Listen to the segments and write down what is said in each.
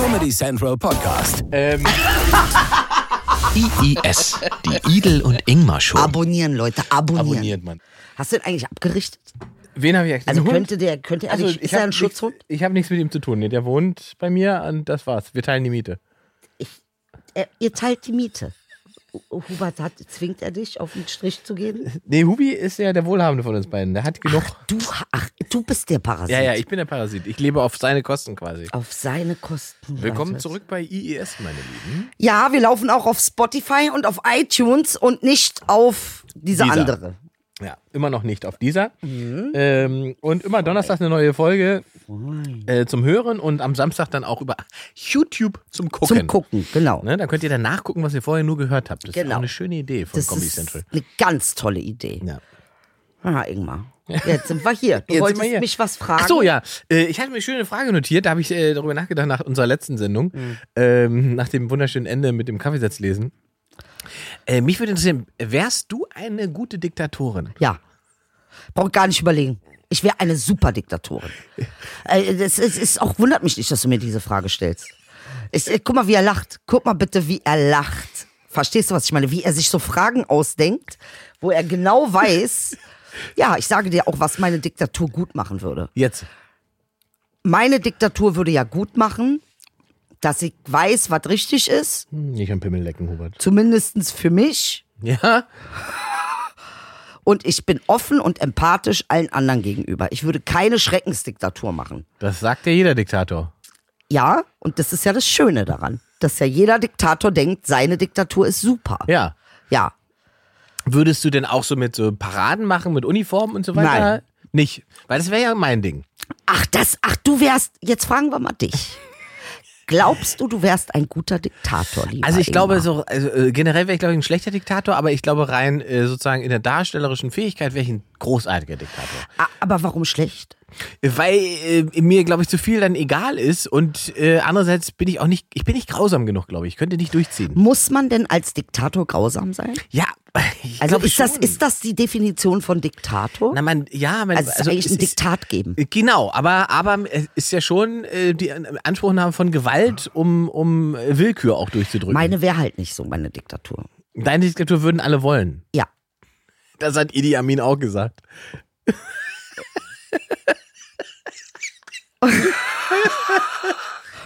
Comedy Central Podcast. Ähm, IIS, die Idel und Ingmar Show. Abonnieren, Leute, abonnieren. abonniert man. Hast du den eigentlich abgerichtet? Wen habe ich eigentlich? Also könnte der, könnte er Also, nicht, ich ist er ein nichts- Schutzhund? Ich habe nichts mit ihm zu tun. Nee, der wohnt bei mir und das war's. Wir teilen die Miete. Er, ihr teilt die Miete. Hu- Hubert, hat, zwingt er dich, auf den Strich zu gehen? Nee, Hubi ist ja der Wohlhabende von uns beiden. Der hat genug. Du, ach, du bist der Parasit. ja, ja, ich bin der Parasit. Ich lebe auf seine Kosten quasi. Auf seine Kosten. Willkommen Warte. zurück bei IES, meine Lieben. Ja, wir laufen auch auf Spotify und auf iTunes und nicht auf diese Dieser. andere. Ja, immer noch nicht auf dieser. Mhm. Ähm, und immer Donnerstag eine neue Folge äh, zum Hören und am Samstag dann auch über YouTube zum Gucken. Zum Gucken, genau. Ne, da könnt ihr dann nachgucken, was ihr vorher nur gehört habt. Das ist Genau. auch eine schöne Idee von Das Comedy ist Central. eine ganz tolle Idee. Ja. Ah, Ingmar. Jetzt sind wir hier. Du Jetzt wolltest hier. mich was fragen. Ach so, ja. Äh, ich hatte mir eine schöne Frage notiert, da habe ich äh, darüber nachgedacht nach unserer letzten Sendung, Mhm. ähm, nach dem wunderschönen Ende mit dem Kaffeesatzlesen. Äh, mich würde interessieren, wärst du eine gute Diktatorin? Ja. Brauch gar nicht überlegen. Ich wäre eine super Diktatorin. Äh, das ist, ist auch wundert mich nicht, dass du mir diese Frage stellst. Ich, äh, guck mal, wie er lacht. Guck mal bitte, wie er lacht. Verstehst du, was ich meine? Wie er sich so Fragen ausdenkt, wo er genau weiß, ja, ich sage dir auch, was meine Diktatur gut machen würde. Jetzt. Meine Diktatur würde ja gut machen, dass ich weiß, was richtig ist, Hm, Ich kann Pimmel lecken, Hubert. zumindestens für mich. Ja? Und ich bin offen und empathisch allen anderen gegenüber. Ich würde keine Schreckensdiktatur machen. Das sagt ja jeder Diktator. Ja, und das ist ja das Schöne daran, dass ja jeder Diktator denkt, seine Diktatur ist super. Ja. Ja. Würdest du denn auch so mit so Paraden machen, mit Uniformen und so weiter? Nein. Nicht. Weil das wäre ja mein Ding. Ach, das, ach, du wärst, jetzt fragen wir mal dich. Glaubst du, du wärst ein guter Diktator, lieber Also ich glaube, Ingmar? so also, äh, generell wäre ich, glaube ich, ein schlechter Diktator, aber ich glaube rein äh, sozusagen in der darstellerischen Fähigkeit wäre ich ein großartiger Diktator. Ah, Aber warum schlecht? Weil äh, mir, glaube ich, zu viel dann egal ist und äh, andererseits bin ich auch nicht, ich bin nicht grausam genug, glaube ich. Ich könnte nicht durchziehen. Muss man denn als Diktator grausam sein? Ja, ich Also ist das, schon. ist das die Definition von Diktator? Na, man, ja, man, also es ist eigentlich ein Diktat geben. Genau, aber, aber es ist ja schon äh, die Anspruchnahme von Gewalt, um, um Willkür auch durchzudrücken. Meine wäre halt nicht so meine Diktatur. Deine Diktatur würden alle wollen. Ja. Das hat Idi Amin auch gesagt.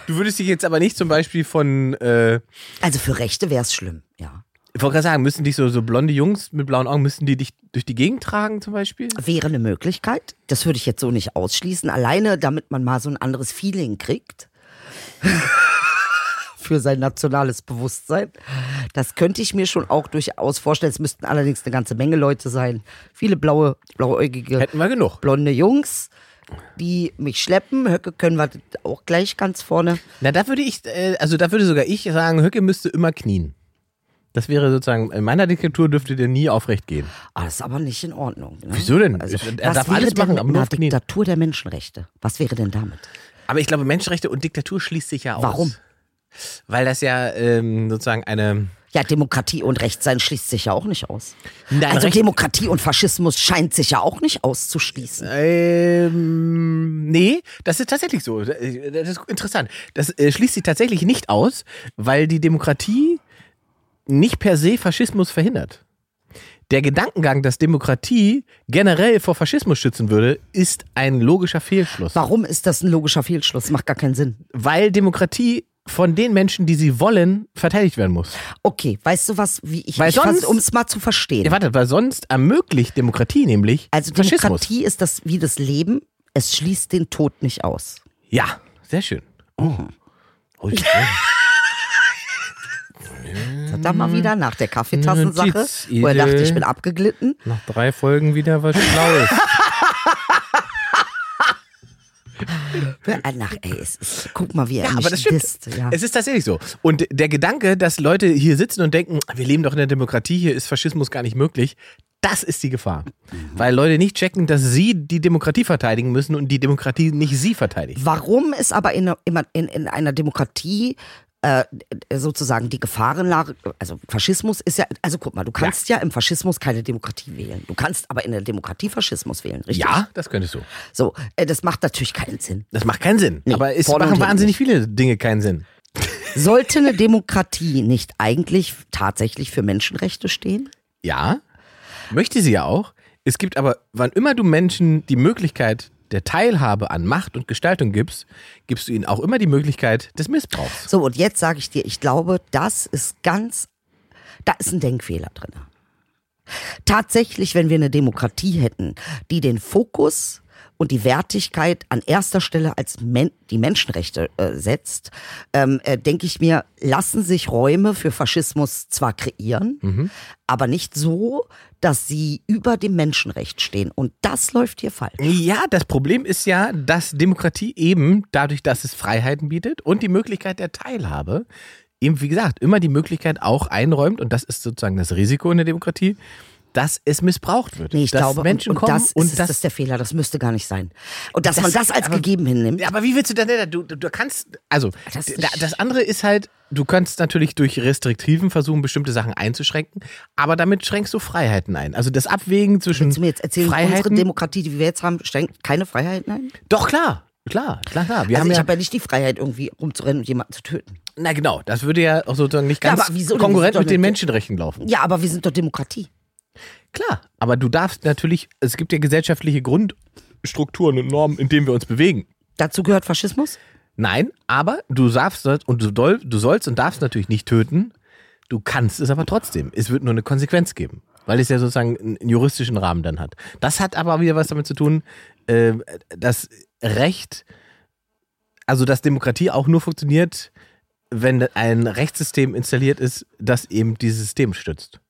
du würdest dich jetzt aber nicht zum Beispiel von, äh, Also für Rechte wäre es schlimm, ja. ich wollte gerade sagen, müssten dich so, so blonde Jungs mit blauen Augen, müssten die dich durch die Gegend tragen zum Beispiel? Wäre eine Möglichkeit. Das würde ich jetzt so nicht ausschließen. Alleine, damit man mal so ein anderes Feeling kriegt. Für sein nationales Bewusstsein. Das könnte ich mir schon auch durchaus vorstellen. Es müssten allerdings eine ganze Menge Leute sein. Viele blaue, blauäugige, Hätten wir genug. blonde Jungs, die mich schleppen. Höcke können wir auch gleich ganz vorne. Na, da würde ich, äh, also da würde sogar ich sagen, Höcke müsste immer knien. Das wäre sozusagen, in meiner Diktatur dürfte der nie aufrecht gehen. Ah, das ist aber nicht in Ordnung. Ne? Wieso denn? Also, Er darf alles machen, aber nur Knien. Diktatur der Menschenrechte? Was wäre denn damit? Aber ich glaube, Menschenrechte und Diktatur schließt sich ja aus. Warum? Weil das ja ähm, sozusagen eine. Ja, Demokratie und Rechtssein schließt sich ja auch nicht aus. Nein, also Recht- Demokratie und Faschismus scheint sich ja auch nicht auszuschließen. Ähm, nee, das ist tatsächlich so. Das ist interessant. Das äh, schließt sich tatsächlich nicht aus, weil die Demokratie nicht per se Faschismus verhindert. Der Gedankengang, dass Demokratie generell vor Faschismus schützen würde, ist ein logischer Fehlschluss. Warum ist das ein logischer Fehlschluss? Macht gar keinen Sinn. Weil Demokratie von den Menschen, die sie wollen, verteidigt werden muss. Okay, weißt du was, wie ich, Weil ich sonst- um es mal zu verstehen. Ja, warte, weil sonst ermöglicht Demokratie nämlich also. Demokratie ist das wie das Leben, es schließt den Tod nicht aus. Ja, sehr schön. Oh. Oh, schön. Da mal wieder nach der Kaffeetassensache, wo er dachte, ich bin abgeglitten. Nach drei Folgen wieder was Schlaues. Nach, ey, es ist, guck mal, wie er Ja, mich aber das stimmt. disst. Ja. Es ist tatsächlich so. Und der Gedanke, dass Leute hier sitzen und denken, wir leben doch in der Demokratie, hier ist Faschismus gar nicht möglich, das ist die Gefahr. Weil Leute nicht checken, dass sie die Demokratie verteidigen müssen und die Demokratie nicht sie verteidigt. Warum ist aber in, in, in einer Demokratie äh, sozusagen die Gefahrenlage, also Faschismus ist ja, also guck mal, du kannst ja, im Faschismus keine Demokratie wählen. Du kannst aber in der Demokratie Faschismus wählen, richtig? Ja, das könntest du. So, äh, das macht natürlich keinen Sinn. Das macht keinen Sinn. Nee, aber es machen wahnsinnig viele Dinge keinen Sinn. Sollte eine Demokratie nicht eigentlich tatsächlich für Menschenrechte stehen? Ja, möchte sie ja auch. Es gibt aber, wann immer du Menschen die Möglichkeit der Teilhabe an Macht und Gestaltung gibst, gibst du ihnen auch immer die Möglichkeit des Missbrauchs. So, und jetzt sage ich dir, ich glaube, das ist ganz, da ist ein Denkfehler drin. Tatsächlich, wenn wir eine Demokratie hätten, die den Fokus und die Wertigkeit an erster Stelle als Men die Menschenrechte äh, setzt, ähm, äh, denke ich mir, lassen sich Räume für Faschismus zwar kreieren, aber nicht so, dass sie über dem Menschenrecht stehen. Und das läuft hier falsch. Ja, das Problem ist ja, dass Demokratie eben dadurch, dass es Freiheiten bietet und die Möglichkeit der Teilhabe, eben wie gesagt, immer die Möglichkeit auch einräumt, und das ist sozusagen das Risiko in der Demokratie, dass es missbraucht wird. Nee, ich dass glaube, Menschen und, und kommen das und ist, das, das ist der Fehler, das müsste gar nicht sein. Und dass Das- man das als aber- gegeben hinnimmt. Ja, aber wie willst du denn, du, du, du kannst, also, Das das, andere ist halt, du kannst natürlich durch Restriktiven versuchen, bestimmte Sachen einzuschränken, aber damit schränkst du Freiheiten ein. Also das Abwägen zwischen Willst du mir jetzt erzählen, unsere Freiheiten. Demokratie, die wir jetzt haben, schränkt keine Freiheiten ein? Doch, klar, klar, klar, klar. Wir also haben ich ja, habe ja nicht die Freiheit, irgendwie rumzurennen und jemanden zu töten. na genau, das würde ja auch sozusagen nicht Ja, ganz wieso denn? konkurrent mit den Menschenrechten laufen. Ja, aber wir sind doch Demokratie. Klar, aber du darfst natürlich, es gibt ja gesellschaftliche Grundstrukturen und Normen, in denen wir uns bewegen. Dazu gehört Faschismus? Nein, aber du darfst und du, doll, du sollst und darfst natürlich nicht töten. Du kannst es aber trotzdem. Es wird nur eine Konsequenz geben, weil es ja sozusagen einen, juristischen Rahmen dann hat. Das hat aber wieder was damit zu tun, äh, dass Recht, also dass Demokratie auch nur funktioniert, wenn ein Rechtssystem installiert ist, das eben dieses System stützt.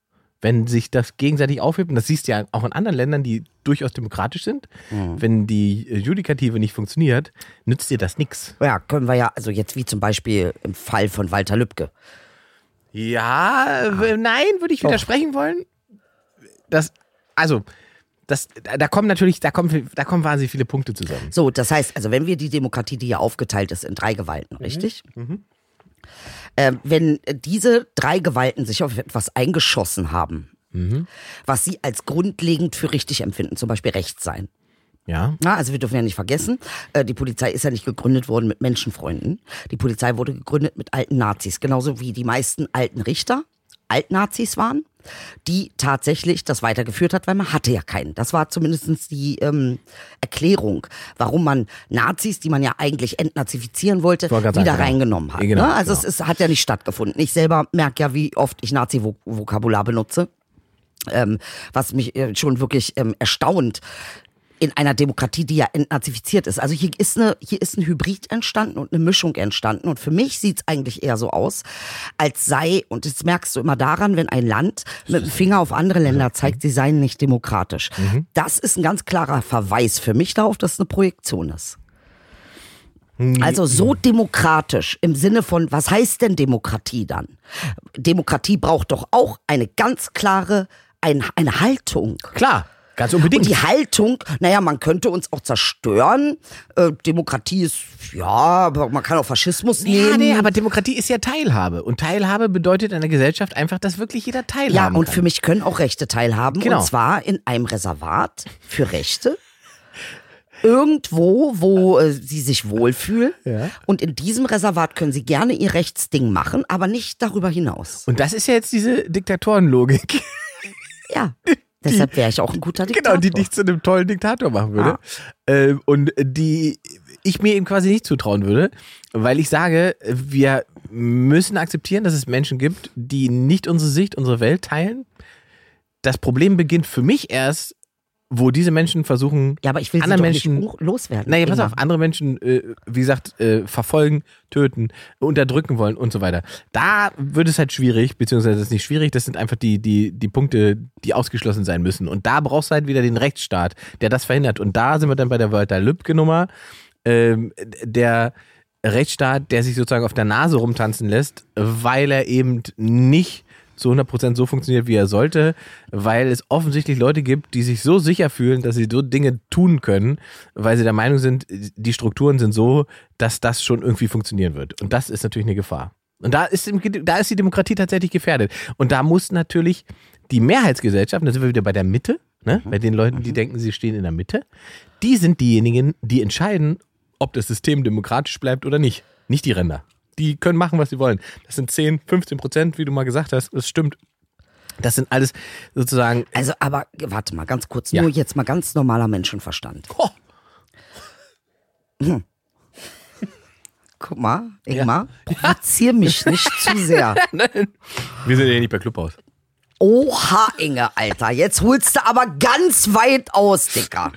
Wenn sich das gegenseitig aufhebt, und das siehst du ja auch in anderen Ländern, die durchaus demokratisch sind, wenn die äh, Judikative nicht funktioniert, nützt dir das nichts. Ja, können wir ja, also jetzt wie zum Beispiel im Fall von Walter Lübcke. Ja, w- nein, würde ich widersprechen wollen. Das, also, das, da kommen natürlich, da kommen, da kommen wahnsinnig viele Punkte zusammen. So, das heißt, also wenn wir die Demokratie, die ja aufgeteilt ist in drei Gewalten, richtig? Ähm, wenn diese drei Gewalten sich auf etwas eingeschossen haben, was sie als grundlegend für richtig empfinden, zum Beispiel Recht sein. Ja. Na, also wir dürfen ja nicht vergessen, äh, die Polizei ist ja nicht gegründet worden mit Menschenfreunden. Die Polizei wurde gegründet mit alten Nazis, genauso wie die meisten alten Richter Altnazis waren, die tatsächlich das weitergeführt hat, weil man hatte ja keinen. Das war zumindest die ähm, Erklärung, warum man Nazis, die man ja eigentlich entnazifizieren wollte, wieder sagen, reingenommen hat. Genau, ne? Also genau. es ist, hat ja nicht stattgefunden. Ich selber merke ja, wie oft ich Nazi-Vokabular benutze ähm, was mich äh, schon wirklich ähm, erstaunt in einer Demokratie, die ja entnazifiziert ist. Also hier ist eine, hier ist ein Hybrid entstanden und eine Mischung entstanden. Und für mich sieht es eigentlich eher so aus, als sei, und das merkst du immer daran, wenn ein Land mit dem Finger auf andere Länder zeigt, sie seien nicht demokratisch. Das ist ein ganz klarer Verweis für mich darauf, dass es eine Projektion ist. Also so demokratisch im Sinne von, was heißt denn Demokratie dann? Demokratie braucht doch auch eine ganz klare, ein, eine Haltung. Klar, ganz Und unbedingt. die Haltung, naja, man könnte uns auch zerstören. Äh, Demokratie ist, ja, aber man kann auch Faschismus ja, nehmen. nee, aber Demokratie ist ja Teilhabe. Und Teilhabe bedeutet in einer Gesellschaft einfach, dass wirklich jeder teilhaben ja, und kann. für mich können auch Rechte teilhaben. Genau. Und zwar in einem Reservat für Rechte. Irgendwo, wo äh, sie sich wohlfühlen. Ja. Und in diesem Reservat können sie gerne ihr Rechtsding machen, aber nicht darüber hinaus. Und das ist ja jetzt diese Diktatorenlogik. Ja. Deshalb wäre ich auch ein guter Diktator. Genau, die dich zu einem tollen Diktator machen würde. Ähm, und die ich mir eben quasi nicht zutrauen würde, weil ich sage, wir müssen akzeptieren, dass es Menschen gibt, die nicht unsere Sicht, unsere Welt teilen. Das Problem beginnt für mich erst, wo diese Menschen versuchen, ja, aber ich will doch Menschen, nicht loswerden. naja, pass auf, andere Menschen, äh, wie gesagt, äh, verfolgen, töten, unterdrücken wollen und so weiter. Da wird es halt schwierig, beziehungsweise das ist nicht schwierig, das sind einfach die, die, die Punkte, die ausgeschlossen sein müssen. Und da brauchst du halt wieder den Rechtsstaat, der das verhindert. Und da sind wir dann bei der Walter Lübcke-Nummer, ähm, der Rechtsstaat, der sich sozusagen auf der Nase rumtanzen lässt, weil er eben nicht zu 100% so funktioniert, wie er sollte, weil es offensichtlich Leute gibt, die sich so sicher fühlen, dass sie so Dinge tun können, weil sie der Meinung sind, die Strukturen sind so, dass das schon irgendwie funktionieren wird. Und das ist natürlich eine Gefahr. Und da ist, da ist die Demokratie tatsächlich gefährdet. Und da muss natürlich die Mehrheitsgesellschaft, da sind wir wieder bei der Mitte, ne? bei den Leuten, die denken, sie stehen in der Mitte, die sind diejenigen, die entscheiden, ob das System demokratisch bleibt oder nicht. Nicht die Ränder. Die können machen, was sie wollen. Das sind 10, 15 Prozent, wie du mal gesagt hast. Das stimmt. Das sind alles sozusagen. Also, aber warte mal, ganz kurz, Ja. nur jetzt mal ganz normaler Menschenverstand. Oh, Guck mal, Ingmar, provozier mich nicht zu sehr. wir sind ja nicht bei Clubhaus. Oha, Inge, Alter, jetzt holst du aber ganz weit aus, Dicker.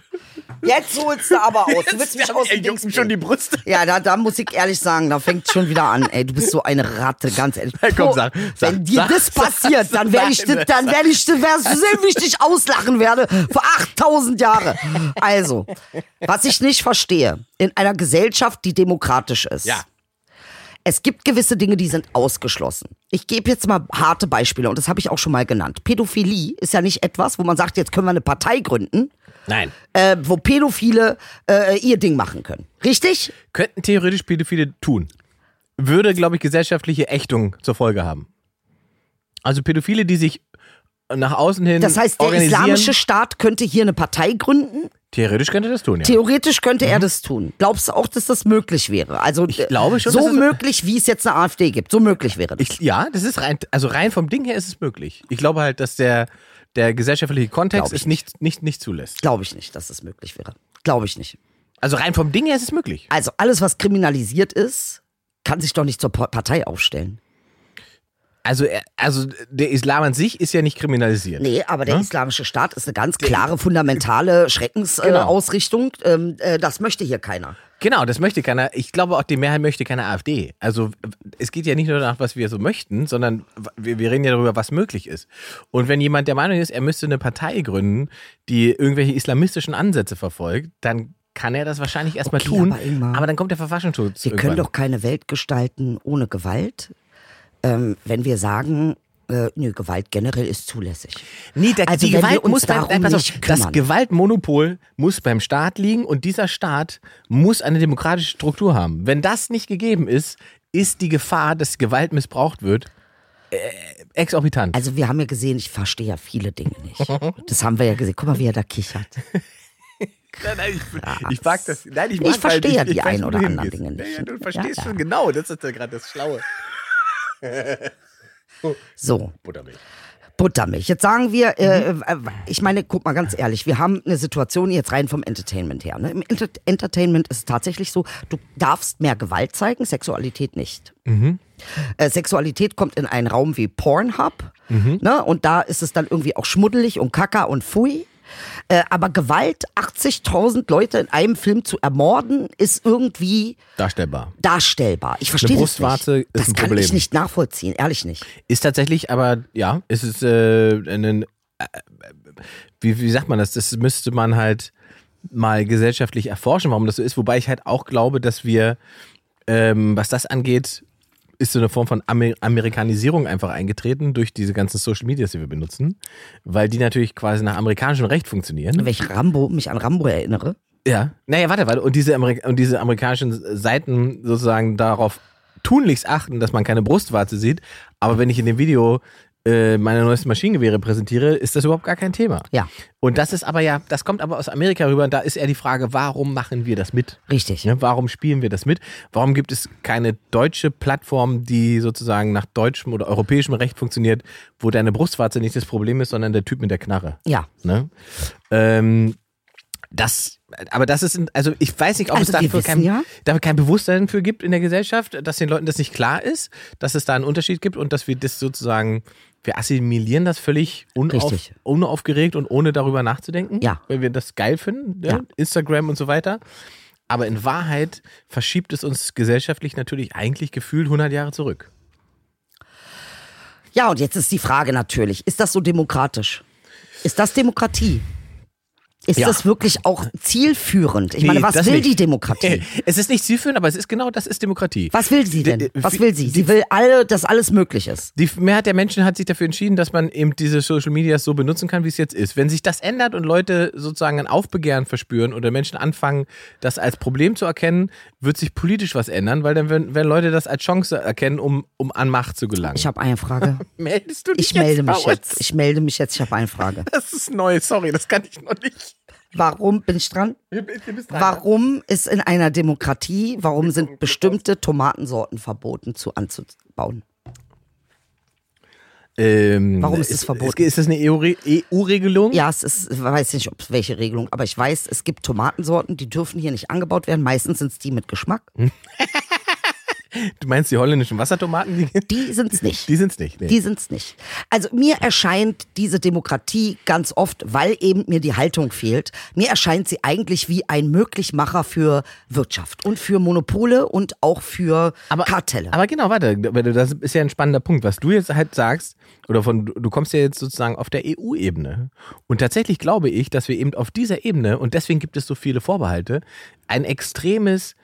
Jetzt holst du aber aus. Du willst mich aus dem Dings schon die. Brust. Ja, da, da muss ich ehrlich sagen, da fängt schon wieder an. Ey, du bist so eine Ratte, ganz ehrlich. Ja, komm, sag, sag, Wenn dir sag, das passiert, sag, dann werde ich, das- dann werde ich, du sehen, wie ich dich auslachen werde für 8000 Jahre. Also, was ich nicht verstehe, in einer Gesellschaft, die demokratisch ist. Ja. Es gibt gewisse Dinge, die sind ausgeschlossen. Ich gebe jetzt mal harte Beispiele und das habe ich auch schon mal genannt. Pädophilie ist ja nicht etwas, wo man sagt, jetzt können wir eine Partei gründen, Nein. äh, wo Pädophile äh, ihr Ding machen können. Richtig? Könnten theoretisch Pädophile tun. Würde, glaube ich, gesellschaftliche Ächtung zur Folge haben. Also Pädophile, die sich nach außen hin Das heißt, der islamische Staat könnte hier eine Partei gründen. theoretisch könnte das tun, ja. Theoretisch könnte er das tun. Glaubst du auch, dass das möglich wäre? Also Ich glaube schon, so möglich, wie es jetzt eine AfD gibt. So möglich wäre das. Ich, ja, das ist rein, also rein vom Ding her ist es möglich. Ich glaube halt, dass der, der gesellschaftliche Kontext es nicht, nicht, nicht zulässt. Glaube ich nicht, dass es möglich wäre. Glaube ich nicht. Also rein vom Ding her ist es möglich. Also alles, was kriminalisiert ist, kann sich doch nicht zur Pa- Partei aufstellen. Also, also der Islam an sich ist ja nicht kriminalisiert. Nee, aber der Hm? islamische Staat ist eine ganz klare, fundamentale Schreckensausrichtung. Genau. Äh, das möchte hier keiner. Genau, das möchte keiner. Ich glaube auch, die Mehrheit möchte keine AfD. Also es geht ja nicht nur danach, was wir so möchten, sondern wir, wir reden ja darüber, was möglich ist. Und wenn jemand der Meinung ist, er müsste eine Partei gründen, die irgendwelche islamistischen Ansätze verfolgt, dann kann er das wahrscheinlich erstmal Okay, tun. aber aber dann kommt der Verfassungsschutz. Wir können doch keine Welt gestalten ohne Gewalt, ähm, wenn wir sagen, äh, nö, Gewalt generell ist zulässig. Nee, da, Also die Gewalt muss beim, darum nein, pass auf, nicht das. Gewaltmonopol muss beim Staat liegen und dieser Staat muss eine demokratische Struktur haben. Wenn das nicht gegeben ist, ist die Gefahr, dass Gewalt missbraucht wird, äh, exorbitant. Also wir haben ja gesehen, ich verstehe ja viele Dinge nicht. Das haben wir ja gesehen. Guck mal, wie er da kichert. Nein, nein, ich, ich mag das. Nein, ich, Ich mag verstehe ja halt, die weiß, ein oder anderen. Dinge nicht. Ja, ja, du verstehst ja. schon genau. Das ist ja gerade das Schlaue. So, Buttermilch. Buttermilch. Jetzt sagen wir, Mhm. äh, ich meine, guck mal ganz ehrlich, wir haben eine Situation jetzt rein vom Entertainment her. Ne? Im Enter Entertainment ist es tatsächlich so, du darfst mehr Gewalt zeigen, Sexualität nicht. Mhm. Äh, Sexualität kommt in einen Raum wie Pornhub, Mhm. ne? und da ist es dann irgendwie auch schmuddelig und kaka und pfui. Äh, aber Gewalt, 80.000 Leute in einem Film zu ermorden, ist irgendwie Darstellbar. darstellbar. Ich verstehe das Brustwarze nicht. ist Das ein kann Problem. ich nicht nachvollziehen, ehrlich nicht. Ist tatsächlich, aber ja, es ist äh, ein, äh, wie, wie sagt man das? Das müsste man halt mal gesellschaftlich erforschen, warum das so ist. Wobei ich halt auch glaube, dass wir, ähm, was das angeht, ist so eine Form von Amer Amerikanisierung einfach eingetreten durch diese ganzen Social Medias, die wir benutzen, weil die natürlich quasi nach amerikanischem Recht funktionieren. Wenn ich Rambo, mich an Rambo erinnere, Ja. Naja, warte, warte. Und diese, Amerik und diese amerikanischen Seiten sozusagen darauf tunlichst achten, dass man keine Brustwarze sieht. Aber wenn ich in dem Video äh, meine neuesten Maschinengewehre präsentiere, ist das überhaupt gar kein Thema. Ja. Und das ist aber ja, das kommt aber aus Amerika rüber. Und da ist eher die Frage, warum machen wir das mit? richtig. Ne, warum spielen wir das mit? Warum gibt es keine deutsche Plattform, die sozusagen nach deutschem oder europäischem Recht funktioniert, wo deine Brustwarze nicht das Problem ist, sondern der Typ mit der Knarre? Ja. Ne? Ähm, das, aber das ist, also ich weiß nicht, ob Also es dafür kein, ja- dafür kein Bewusstsein für gibt in der Gesellschaft, dass den Leuten das nicht klar ist, dass es da einen Unterschied gibt und dass wir das sozusagen, wir assimilieren das völlig unauf, unaufgeregt und ohne darüber nachzudenken, Ja. weil wir das geil finden, ja? Ja. Instagram und so weiter. Aber in Wahrheit verschiebt es uns gesellschaftlich natürlich eigentlich gefühlt 100 Jahre zurück. Ja, und jetzt ist die Frage natürlich, ist das so demokratisch? Ist das Demokratie? Ist Ja. das wirklich auch zielführend? Ich Nee, meine, was will nicht. die Demokratie? Es ist nicht zielführend, aber es ist genau das ist Demokratie. Was will sie denn? Was will sie? Sie will alle, dass alles möglich ist. Die Mehrheit der Menschen hat sich dafür entschieden, dass man eben diese Social Media so benutzen kann, wie es jetzt ist. Wenn sich das ändert und Leute sozusagen ein Aufbegehren verspüren oder Menschen anfangen, das als Problem zu erkennen, wird sich politisch was ändern, weil dann werden, werden Leute das als Chance erkennen, um, um an Macht zu gelangen. Ich habe eine Frage. Meldest du dich Ich melde jetzt mich jetzt. Ich melde mich jetzt. Ich habe eine Frage. Das ist neu, sorry, das kann ich noch nicht. Warum bin ich dran? Du bist dran. Warum ist in einer Demokratie, warum sind bestimmte Tomatensorten verboten zu anzubauen? Ähm, Warum ist es ist, verboten? Ist das eine E EU-Regelung? Ja, es ist, ich weiß nicht, ob welche Regelung, aber ich weiß, es gibt Tomatensorten, die dürfen hier nicht angebaut werden. Meistens sind es die mit Geschmack. Du meinst die holländischen Wassertomaten? Die, sind es nicht. die sind's nicht. Nee. Die sind's nicht. Also mir erscheint diese Demokratie ganz oft, weil eben mir die Haltung fehlt, mir erscheint sie eigentlich wie ein Möglichmacher für Wirtschaft und für Monopole und auch für Kartelle. Aber genau, warte, das ist ja ein spannender Punkt, was du jetzt halt sagst, oder von, du kommst ja jetzt sozusagen auf der EU-Ebene. Und tatsächlich glaube ich, dass wir eben auf dieser Ebene, und deswegen gibt es so viele Vorbehalte, ein extremes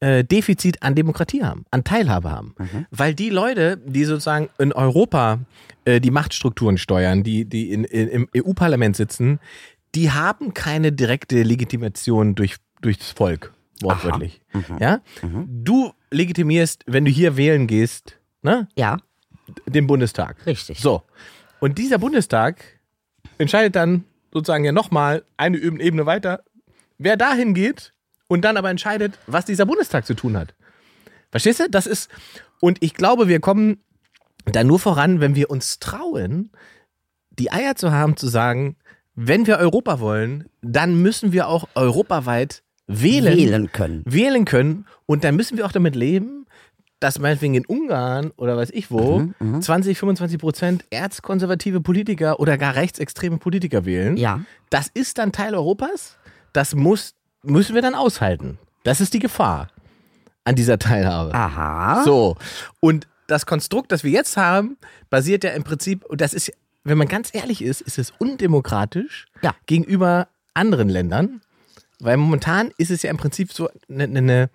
äh, Defizit an Demokratie haben, an Teilhabe haben. Weil die Leute, die sozusagen in Europa äh, die Machtstrukturen steuern, die, die in, in, im EU-Parlament sitzen, die haben keine direkte Legitimation durch, durchs Volk, wortwörtlich. Ja? Du legitimierst, wenn du hier wählen gehst, ne, ja, den Bundestag. Richtig. So. Und dieser Bundestag entscheidet dann sozusagen ja nochmal eine Ebene weiter, wer dahin geht und dann aber entscheidet, was dieser Bundestag zu tun hat. Verstehst du? Das ist, und ich glaube, wir kommen da nur voran, wenn wir uns trauen, die Eier zu haben, zu sagen, wenn wir Europa wollen, dann müssen wir auch europaweit wählen wählen können. wählen können und dann müssen wir auch damit leben, dass meinetwegen in Ungarn oder weiß ich wo Mhm, 20, 25 Prozent erzkonservative Politiker oder gar rechtsextreme Politiker wählen. Ja. Das ist dann Teil Europas. Das muss, müssen wir dann aushalten. Das ist die Gefahr an dieser Teilhabe. Aha. So. Und das Konstrukt, das wir jetzt haben, basiert ja im Prinzip, und das ist, wenn man ganz ehrlich ist, ist es undemokratisch Ja. gegenüber anderen Ländern, weil momentan ist es ja im Prinzip so eine, eine,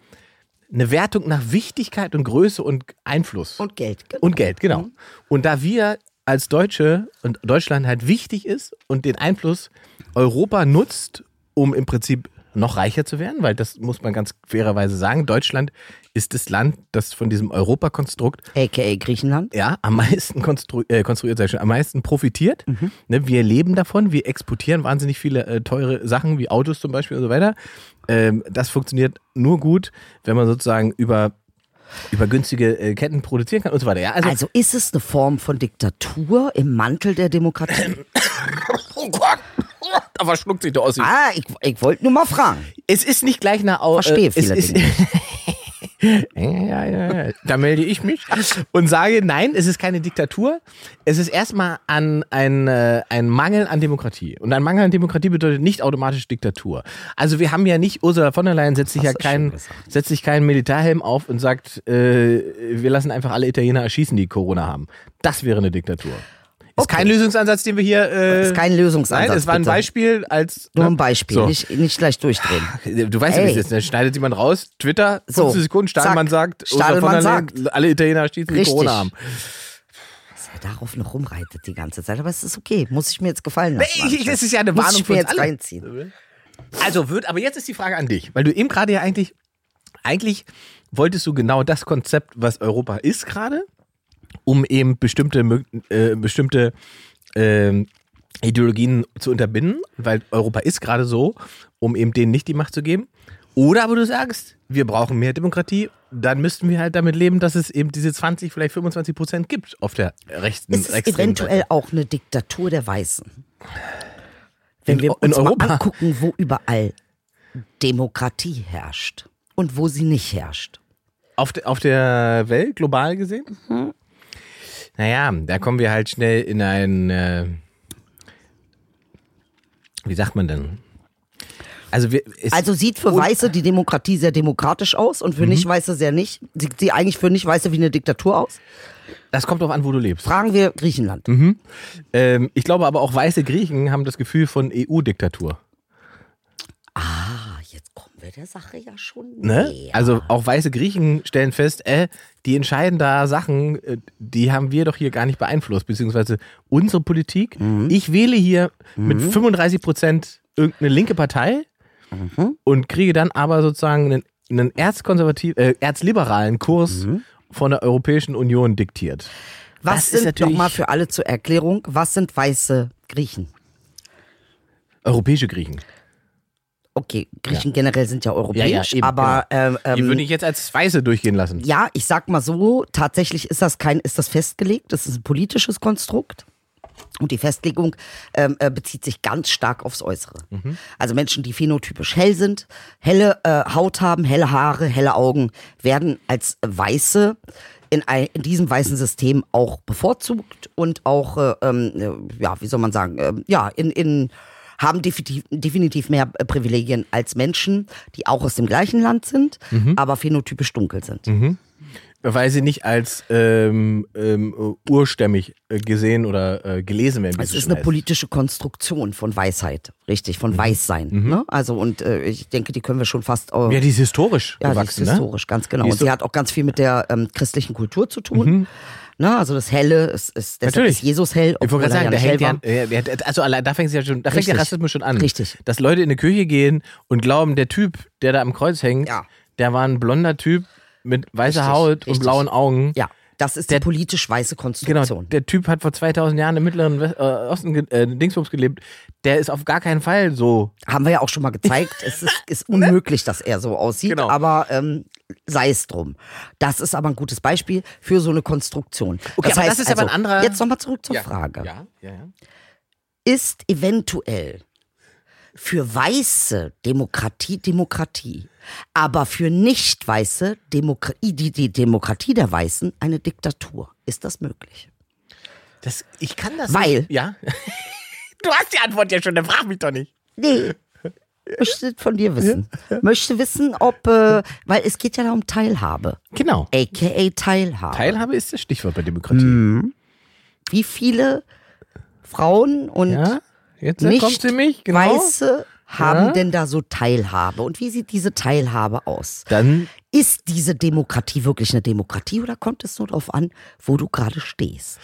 eine Wertung nach Wichtigkeit und Größe und Einfluss. Und Geld. Und Geld, genau. Und da wir als Deutsche und Deutschland halt wichtig ist und den Einfluss Europa nutzt, um im Prinzip noch reicher zu werden, weil das muss man ganz fairerweise sagen, Deutschland ist das Land, das von diesem Europakonstrukt AKA Griechenland. ja, am meisten konstru äh, konstruiert, ich schon, am meisten profitiert. Mhm. Ne, wir leben davon, wir exportieren wahnsinnig viele äh, teure Sachen, wie Autos zum Beispiel und so weiter. Ähm, das funktioniert nur gut, wenn man sozusagen über, über günstige äh, Ketten produzieren kann und so weiter. Ja, also, Also ist es eine Form von Diktatur im Mantel der Demokratie? oh Gott, da verschluckt sich der Ossi. ah, ich, ich wollte nur mal fragen. Es ist nicht gleich nach Au Verstehe äh, es viele ist, Dinge. ja, ja, ja. Da melde ich mich und sage, nein, es ist keine Diktatur. Es ist erstmal an ein, äh, ein Mangel an Demokratie. Und ein Mangel an Demokratie bedeutet nicht automatisch Diktatur. Also wir haben ja nicht, Ursula von der Leyen setzt sich ja keinen, setzt sich keinen Militärhelm auf und sagt, äh, wir lassen einfach alle Italiener erschießen, die Corona haben. Das wäre eine Diktatur. Ist Okay. kein Lösungsansatz, den wir hier. Äh, Das ist kein Lösungsansatz. Nein, es war ein bitte. Beispiel als. Nur ne? ein Beispiel, So. nicht, nicht gleich durchdrehen. Du weißt ja, wie es ist. Da schneidet jemand raus, Twitter, So, 15 Sekunden, Stadelmann zack. sagt, Stadelmann Leyen, sagt. alle Italiener schießen, die Richtig. Corona haben. Dass er darauf noch rumreitet die ganze Zeit. Aber es ist okay. Muss ich mir jetzt gefallen lassen. Nee, ich- das ist ja eine Muss Warnung ich für mir jetzt alle. reinziehen. Also wird, aber jetzt ist die Frage an dich, weil du eben gerade ja eigentlich, eigentlich wolltest du genau das Konzept, was Europa ist gerade, um eben bestimmte, äh, bestimmte ähm, Ideologien zu unterbinden, weil Europa ist gerade so, um eben denen nicht die Macht zu geben. Oder aber du sagst, wir brauchen mehr Demokratie, dann müssten wir halt damit leben, dass es eben diese 20, vielleicht 25 Prozent gibt auf der rechten, Es ist eventuell Seite. auch eine Diktatur der Weißen. Wenn In- wir in uns Europa? mal angucken, wo überall Demokratie herrscht und wo sie nicht herrscht. Auf, de, auf der Welt, global gesehen? Mhm. Naja, da kommen wir halt schnell in ein, äh, wie sagt man denn? Also, wir, Also sieht für Weiße die Demokratie sehr demokratisch aus und Mhm. für Nicht-Weiße sehr nicht. Sieht sie eigentlich für Nicht-Weiße wie eine Diktatur aus? das kommt drauf an, wo du lebst. Fragen wir Griechenland. Ähm, ich glaube aber auch weiße Griechen haben das Gefühl von EU-Diktatur. Wir der Sache ja schon Ne? Also auch weiße Griechen stellen fest, äh, die entscheiden da Sachen, äh, die haben wir doch hier gar nicht beeinflusst, beziehungsweise unsere Politik. Mhm. Ich wähle hier mit 35 Prozent irgendeine linke Partei Mhm. und kriege dann aber sozusagen einen, einen erzkonservativ, äh, erzliberalen Kurs Mhm. von der Europäischen Union diktiert. was das ist sind nochmal für alle zur Erklärung, was sind weiße Griechen? Europäische Griechen. Okay, Griechen generell sind ja europäisch, eben, aber ähm, Die würde ich jetzt als Weiße durchgehen lassen. ja, ich sag mal so, tatsächlich ist das kein, ist das festgelegt, das ist ein politisches Konstrukt. Und die Festlegung ähm, äh, bezieht sich ganz stark aufs Äußere. Also Menschen, die phänotypisch hell sind, helle äh, Haut haben, helle Haare, helle Augen, werden als Weiße in, ein, in diesem weißen System auch bevorzugt und auch, äh, ähm, äh, ja, wie soll man sagen, äh, ja, in, in haben definitiv, definitiv mehr äh, Privilegien als Menschen, die auch aus dem gleichen Land sind, aber phänotypisch dunkel sind. Weil sie nicht als ähm, ähm, urstämmig äh, gesehen oder äh, gelesen werden. Es ist eine heißt. politische Konstruktion von Weisheit, richtig, Mhm. von Weißsein. Ne? Also und äh, ich denke, die können wir schon fast. Äh, Ja, die ist historisch ja, die ist ne? historisch, ganz genau. Die Und sie hat auch ganz viel mit der ähm, christlichen Kultur zu tun. Ne? Also das Helle ist, ist deshalb Natürlich. ist Jesus hell, Ich wollte gerade er sagen, da nicht hell hängt ja, war. ja, also allein da fängt ja schon, da fängt der. Rassismus schon an. Richtig. Dass Leute in eine Küche gehen und glauben, der Typ, der da am Kreuz hängt, Ja. der war ein blonder Typ mit weißer Richtig, Haut und richtig. blauen Augen. Ja, das ist Der- die politisch weiße Genau, Konstruktion. der Typ hat vor 2000 Jahren im Mittleren äh, Osten äh, Dingsbums gelebt. Der ist auf gar keinen Fall so. Haben wir ja auch schon mal gezeigt. es ist, ist unmöglich, dass er so aussieht, Genau. aber ähm, sei es drum. Das ist aber ein gutes Beispiel für so eine Konstruktion. Okay, aber das ist aber ein anderer- Jetzt nochmal zurück zur Frage. Ja, ja, ja. ist eventuell für weiße Demokratie Demokratie, aber für nicht weiße Demokratie, die, die Demokratie der Weißen eine Diktatur. Ist das möglich? Das, ich kann das Weil- Nicht. Ja. Du hast die Antwort ja schon, dann frag mich doch nicht. Nee. Möchte von dir wissen. Möchte wissen, ob, äh, weil es geht ja da um Teilhabe. Genau. AKA Teilhabe. Teilhabe ist das Stichwort bei Demokratie. Mhm. Wie viele Frauen und Ja, jetzt nicht kommt sie mich, genau. Weiße haben Ja. denn da so Teilhabe? Und wie sieht diese Teilhabe aus? Dann Ist diese Demokratie wirklich eine Demokratie oder kommt es nur darauf an, wo du gerade stehst?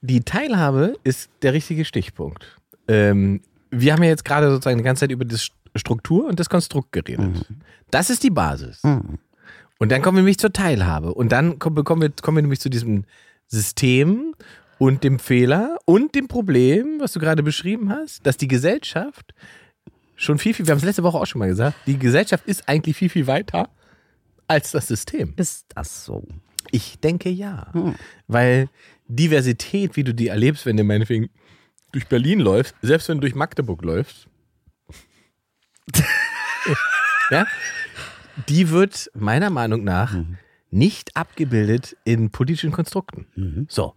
Die Teilhabe ist der richtige Stichpunkt. Ähm, wir haben ja jetzt gerade sozusagen die ganze Zeit über die Struktur und das Konstrukt geredet. Das ist die Basis. Und dann kommen wir nämlich zur Teilhabe. Und dann kommen, wir, kommen wir nämlich zu diesem System und dem Fehler und dem Problem, was du gerade beschrieben hast, dass die Gesellschaft schon viel, viel, wir haben es letzte Woche auch schon mal gesagt, die Gesellschaft ist eigentlich viel, viel weiter als das System. Ist das so? Ich denke ja. Weil Diversität, wie du die erlebst, wenn du meinetwegen durch Berlin läufst, selbst wenn du durch Magdeburg läufst, ja, die wird meiner Meinung nach nicht abgebildet in politischen Konstrukten. So.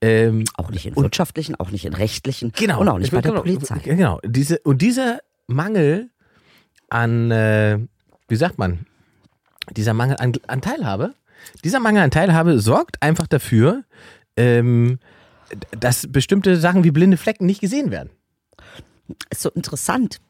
Ähm, Auch nicht in wirtschaftlichen, auch nicht in rechtlichen Genau. und auch nicht bei der genau, Polizei. Genau. Diese, und dieser Mangel an, äh, wie sagt man, dieser Mangel an, an Teilhabe, dieser Mangel an Teilhabe sorgt einfach dafür, ähm, dass bestimmte Sachen wie blinde Flecken nicht gesehen werden. Ist so interessant,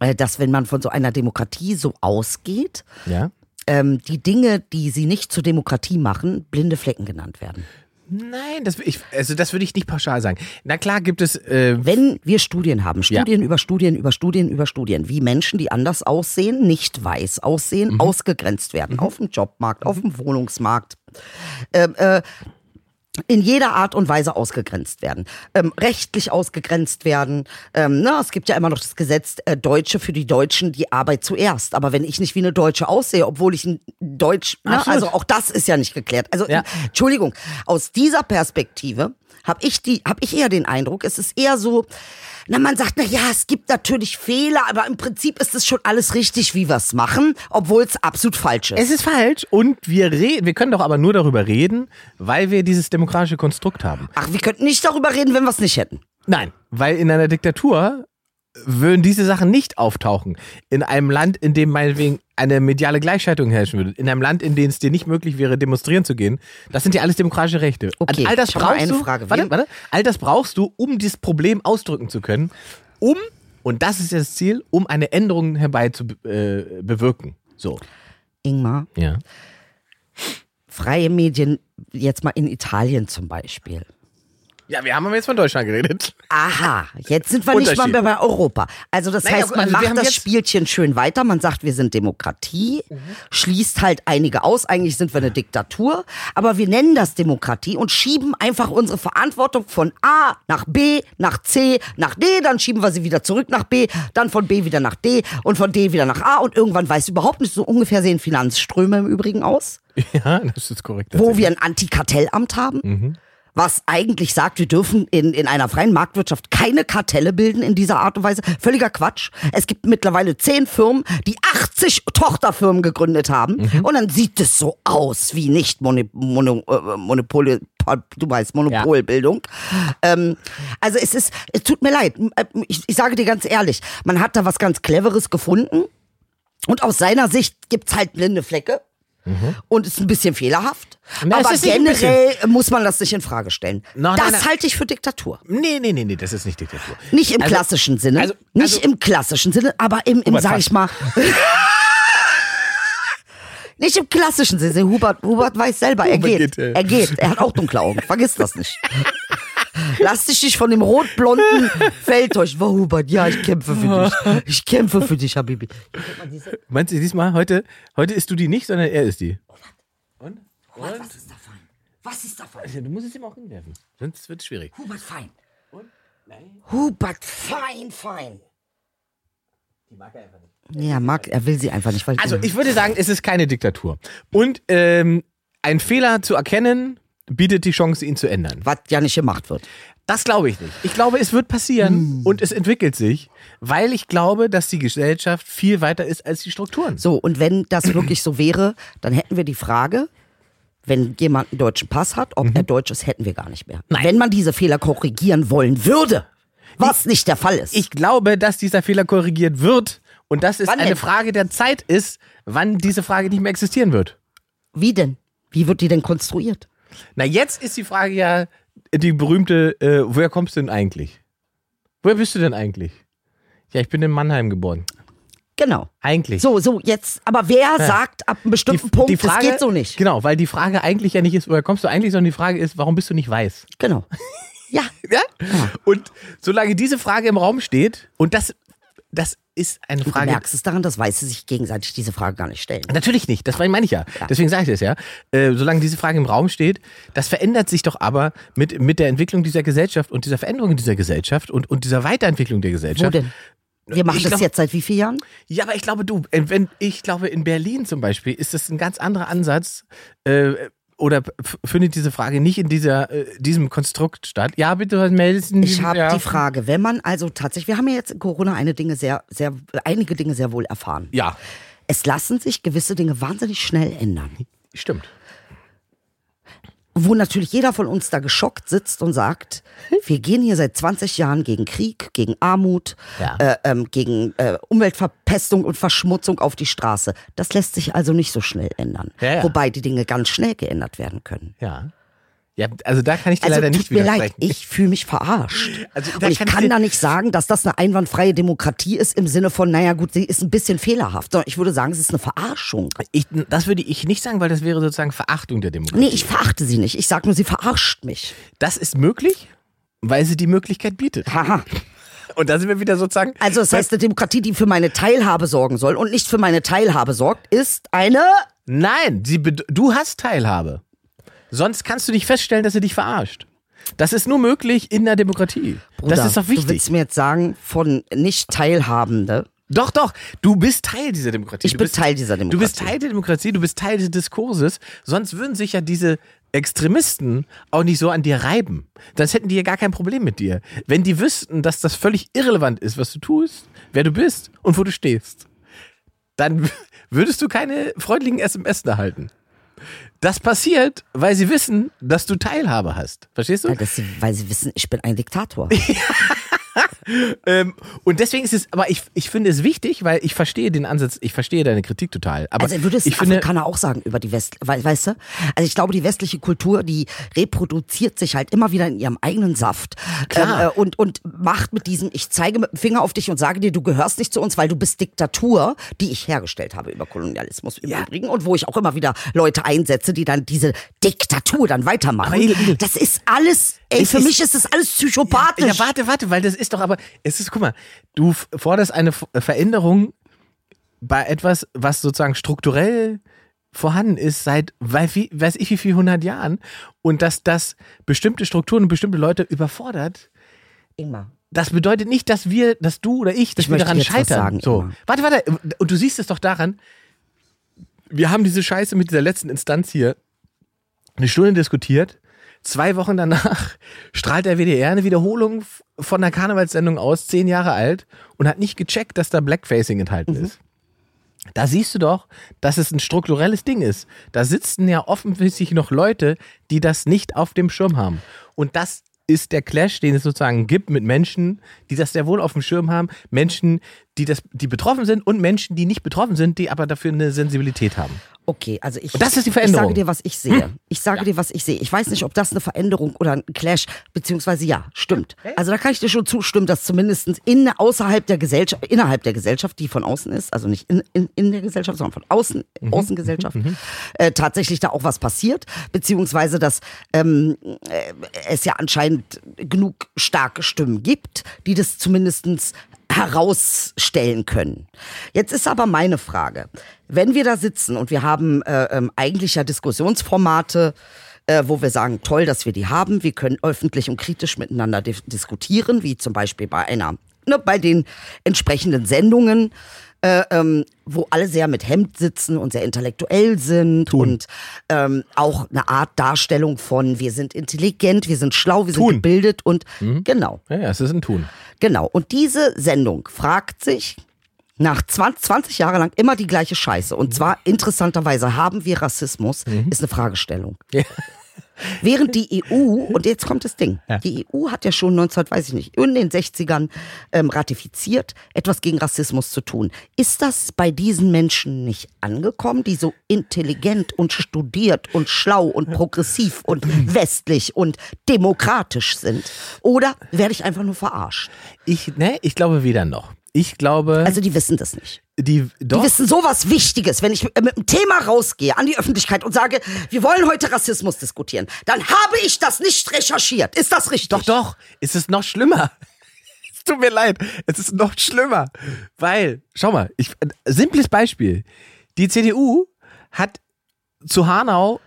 äh, dass wenn man von so einer Demokratie so ausgeht, Ja. Ähm, die Dinge, die sie nicht zur Demokratie machen, blinde Flecken genannt werden. Nein, das, ich, also das würde ich nicht pauschal sagen. Na klar gibt es, äh, Wenn wir Studien haben, Ja. Studien über Studien über Studien über Studien, wie Menschen, die anders aussehen, nicht weiß aussehen, Mhm. ausgegrenzt werden auf dem Jobmarkt, auf dem Wohnungsmarkt, ähm, äh, in jeder Art und Weise ausgegrenzt werden, ähm, rechtlich ausgegrenzt werden. Ähm, na, es gibt ja immer noch das Gesetz, äh, Deutsche für die Deutschen, die Arbeit zuerst. Aber wenn ich nicht wie eine Deutsche aussehe, obwohl ich ein Deutsch, na, Absolut. also auch das ist ja nicht geklärt. Also Ja. Entschuldigung, aus dieser Perspektive habe ich die, habe ich eher den Eindruck, es ist eher so, na man sagt, na ja, es gibt natürlich Fehler, aber im Prinzip ist es schon alles richtig, wie wir es machen, obwohl es absolut falsch ist. es ist falsch und wir reden, wir können doch aber nur darüber reden, weil wir dieses demokratische Konstrukt haben. Ach, wir könnten nicht darüber reden, wenn wir es nicht hätten. Nein, weil in einer Diktatur würden diese Sachen nicht auftauchen. In einem Land, in dem meinetwegen eine mediale Gleichschaltung herrschen würde. In einem Land, in dem es dir nicht möglich wäre, demonstrieren zu gehen. Das sind ja alles demokratische Rechte. Okay, all das brauchst eine du, Frage. Warte, warte. All das brauchst du, um dieses Problem ausdrücken zu können. Um, Und das ist das Ziel, um eine Änderung herbei zu äh, bewirken. So. Ingmar, Ja. freie Medien, jetzt mal in Italien zum Beispiel. Ja, wir haben aber jetzt von Deutschland geredet. Aha, jetzt sind wir nicht mal mehr bei Europa. Also das Naja, heißt, man also macht das Spielchen schön weiter. Man sagt, wir sind Demokratie, schließt halt einige aus. Eigentlich sind wir eine Diktatur, aber wir nennen das Demokratie und schieben einfach unsere Verantwortung von A nach B, nach C, nach D. Dann schieben wir sie wieder zurück nach B, dann von B wieder nach D und von D wieder nach A. Und irgendwann weiß überhaupt nicht, so ungefähr sehen Finanzströme im Übrigen aus Ja, das ist korrekt. wo wir ein Antikartellamt haben, was eigentlich sagt, wir dürfen in, in einer freien Marktwirtschaft keine Kartelle bilden in dieser Art und Weise. Völliger Quatsch. Es gibt mittlerweile zehn Firmen, die 80 Tochterfirmen gegründet haben. Und dann sieht es so aus wie nicht Moni, Mono, äh, Monopol, du weißt, Monopolbildung. Ähm, also es ist, es tut mir leid. Ich, ich sage dir ganz ehrlich, man hat da was ganz Cleveres gefunden. Und aus seiner Sicht gibt's halt blinde Flecke. Und ist ein bisschen fehlerhaft. Na, aber generell muss man das nicht in Frage stellen. No, das nein, nein. halte ich für Diktatur. Nee, nee, nee, nee, das ist nicht Diktatur. Nicht im Also- klassischen Sinne. also- nicht also- im klassischen Sinne, aber im, im sag ich mal. nicht im klassischen Sinne. Hubert, Hubert weiß selber, er geht, äh. Er geht. Er hat auch dunkle Augen. Vergiss das nicht. Lass dich nicht von dem rot-blonden Feld täuschen. Oh, Hubert, ja, ich kämpfe für dich. Ich kämpfe für dich, Habibi. Meinst du diesmal, heute, heute ist du die nicht, sondern er ist die? Und? Hubert, was ist davon? Was ist davon? Also, du musst es ihm auch hinwerfen, sonst wird es schwierig. Hubert, fein. Hubert, fein, fein. Die mag er einfach nicht. Ja, mag, er will sie einfach nicht. Also, ich würde sagen, es ist keine Diktatur. Und ähm, ein Fehler zu erkennen, bietet die Chance, ihn zu ändern. was ja nicht gemacht wird. Das glaube ich nicht. Ich glaube, es wird passieren und es entwickelt sich, weil ich glaube, dass die Gesellschaft viel weiter ist als die Strukturen. So, und wenn das wirklich so wäre, dann hätten wir die Frage, wenn jemand einen deutschen Pass hat, ob er deutsch ist, hätten wir gar nicht mehr. Mhm. Nein. Wenn man diese Fehler korrigieren wollen würde, was nicht der Fall ist. Ich glaube, dass dieser Fehler korrigiert wird und dass es Wann eine denn? Frage der Zeit ist, wann diese Frage nicht mehr existieren wird. Wie denn? Wie wird die denn konstruiert? Na, jetzt ist die Frage ja die berühmte, äh, woher kommst du denn eigentlich? Woher bist du denn eigentlich? Ja, ich bin in Mannheim geboren. Genau. Eigentlich. So, so, jetzt, aber wer sagt ab einem bestimmten Punkt, das geht so nicht? Genau, weil die Frage eigentlich ja nicht ist, woher kommst du eigentlich, sondern die Frage ist, warum bist du nicht weiß? Genau. Ja, Ja? Und solange diese Frage im Raum steht, und das, das ist eine du Frage. merkst es daran, dass Weiße sich gegenseitig diese Frage gar nicht stellen. Natürlich nicht, das meine ich ja. Deswegen sage ich das ja. Äh, solange diese Frage im Raum steht, das verändert sich doch aber mit, mit der Entwicklung dieser Gesellschaft und dieser Veränderung dieser Gesellschaft und, und dieser Weiterentwicklung der Wo Gesellschaft. denn? Wir machen Ich das glaub- jetzt seit wie vielen Jahren? Ja, aber ich glaube, du, äh, wenn ich glaube, in Berlin zum Beispiel ist das ein ganz anderer Ansatz. Äh, oder findet diese Frage nicht in dieser, äh, diesem Konstrukt statt? Ja, bitte meldest Ich habe ja. die Frage, wenn man also tatsächlich, wir haben ja jetzt in Corona eine Dinge sehr, sehr, einige Dinge sehr wohl erfahren. Ja, Es lassen sich gewisse Dinge wahnsinnig schnell ändern. stimmt. Wo natürlich jeder von uns da geschockt sitzt und sagt, wir gehen hier seit 20 Jahren gegen Krieg, gegen Armut, Ja. äh, ähm, gegen äh, Umweltverpestung und Verschmutzung auf die Straße. Das lässt sich also nicht so schnell ändern. Ja, ja. Wobei die Dinge ganz schnell geändert werden können. Ja. Ja, also da kann ich dir Also leider nicht mir leid, widersprechen. ich fühle mich verarscht. Also, und ich kann da nicht sagen, dass das eine einwandfreie Demokratie ist im Sinne von, naja gut, sie ist ein bisschen fehlerhaft, sondern ich würde sagen, es ist eine Verarschung. Ich, das würde ich nicht sagen, weil das wäre sozusagen Verachtung der Demokratie. Nee, ich verachte sie nicht. Ich sage nur, sie verarscht mich. Das ist möglich, weil sie die Möglichkeit bietet. Haha. Und da sind wir wieder sozusagen. Also das heißt, eine Demokratie, die für meine Teilhabe sorgen soll und nicht für meine Teilhabe sorgt, ist eine... Nein, sie, du hast Teilhabe. Sonst kannst du nicht feststellen, dass sie dich verarscht. Das ist nur möglich in der Demokratie. Bruder, das ist doch Du wichtig. willst mir jetzt sagen, von nicht Teilhabende, Doch, doch. Du bist Teil dieser Demokratie. Ich du bin bist, Teil dieser Du bist Demokratie. Teil der Demokratie, du bist Teil des Diskurses. Sonst würden sich ja diese Extremisten auch nicht so an dir reiben. Sonst hätten die ja gar kein Problem mit dir. Wenn die wüssten, dass das völlig irrelevant ist, was du tust, wer du bist und wo du stehst, dann würdest du keine freundlichen SMS erhalten. Das passiert, weil sie wissen, dass du Teilhabe hast. Verstehst du? weil, das, weil sie wissen, ich bin ein Diktator. ähm, und deswegen ist es, aber ich, ich finde es wichtig, weil ich verstehe den Ansatz, ich verstehe deine Kritik total. Aber Also würde es ich finde, Afrikaner auch sagen über die West, we- weißt du? Also ich glaube, die westliche Kultur, die reproduziert sich halt immer wieder in ihrem eigenen Saft. Klar. Ähm, äh, und, und macht mit diesem, ich zeige mit dem Finger auf dich und sage dir, du gehörst nicht zu uns, weil du bist Diktatur, die ich hergestellt habe über Kolonialismus im Ja. Übrigen und wo ich auch immer wieder Leute einsetze, die dann diese Diktatur dann weitermachen. Aber. Das ist alles, ey, Es für ist- mich ist das alles psychopathisch. Ja, warte, warte, weil das ist doch aber, es ist, guck mal, du forderst eine F- Veränderung bei etwas, was sozusagen strukturell vorhanden ist seit wie, weiß ich wie viel hundert Jahren und dass das bestimmte Strukturen und bestimmte Leute überfordert, Ingmar. das bedeutet nicht, dass wir, dass du oder ich, dass Ich wir möchte daran jetzt was scheitern. sagen, so. Ingmar. Warte, warte, und du siehst es doch daran, wir haben diese Scheiße mit dieser letzten Instanz hier eine Stunde diskutiert. Zwei Wochen danach strahlt der WDR eine Wiederholung von der Karnevalssendung aus, zehn Jahre alt, und hat nicht gecheckt, dass da Blackfacing enthalten ist. Da siehst du doch, dass es ein strukturelles Ding ist. Da sitzen ja offensichtlich noch Leute, die das nicht auf dem Schirm haben. Und das ist der Clash, den es sozusagen gibt mit Menschen, die das sehr wohl auf dem Schirm haben, Menschen, die das, die betroffen sind und Menschen, die nicht betroffen sind, die aber dafür eine Sensibilität haben. Okay, also ich, Und das ist die ich Veränderung. sage dir, was ich sehe. Ich sage dir, was ich sehe. Ich weiß nicht, ob das eine Veränderung oder ein Clash, beziehungsweise ja, stimmt. Also da kann ich dir schon zustimmen, dass zumindest in, außerhalb der Gesellschaft, innerhalb der Gesellschaft, die von außen ist, also nicht in, in, in der Gesellschaft, sondern von außen, Außengesellschaft, äh, tatsächlich da auch was passiert, beziehungsweise dass ähm, äh, es ja anscheinend genug starke Stimmen gibt, die das zumindestens herausstellen können. Jetzt ist aber meine Frage, wenn wir da sitzen und wir haben äh, ähm, eigentlich ja Diskussionsformate, äh, wo wir sagen, toll, dass wir die haben, wir können öffentlich und kritisch miteinander di diskutieren, wie zum Beispiel bei einer, ne, bei den entsprechenden Sendungen, äh, ähm, wo alle sehr mit Hemd sitzen und sehr intellektuell sind und ähm, auch eine Art Darstellung von, wir sind intelligent, wir sind schlau, wir sind Tun. gebildet und genau. Ja, ja, es ist ein Tun. Genau. Und diese Sendung fragt sich nach 20, 20 Jahre lang immer die gleiche Scheiße. Und zwar interessanterweise haben wir Rassismus, ist eine Fragestellung. Ja. Während die EU, und jetzt kommt das Ding, Ja. die EU hat ja schon 19, weiß ich nicht, in den 60ern ähm, ratifiziert, etwas gegen Rassismus zu tun. Ist das bei diesen Menschen nicht angekommen, die so intelligent und studiert und schlau und progressiv und westlich und demokratisch sind? Oder werde ich einfach nur verarscht? Ich, ne, ich glaube weder noch. Ich glaube, Also die wissen das nicht. die, doch, Die wissen sowas Wichtiges, wenn ich mit einem Thema rausgehe an die Öffentlichkeit und sage, wir wollen heute Rassismus diskutieren, dann habe ich das nicht recherchiert. Ist das richtig? Doch, doch, es ist noch schlimmer. Es tut mir leid, es ist noch schlimmer. Weil, schau mal, ich, ein simples Beispiel. Die CDU hat zu Hanau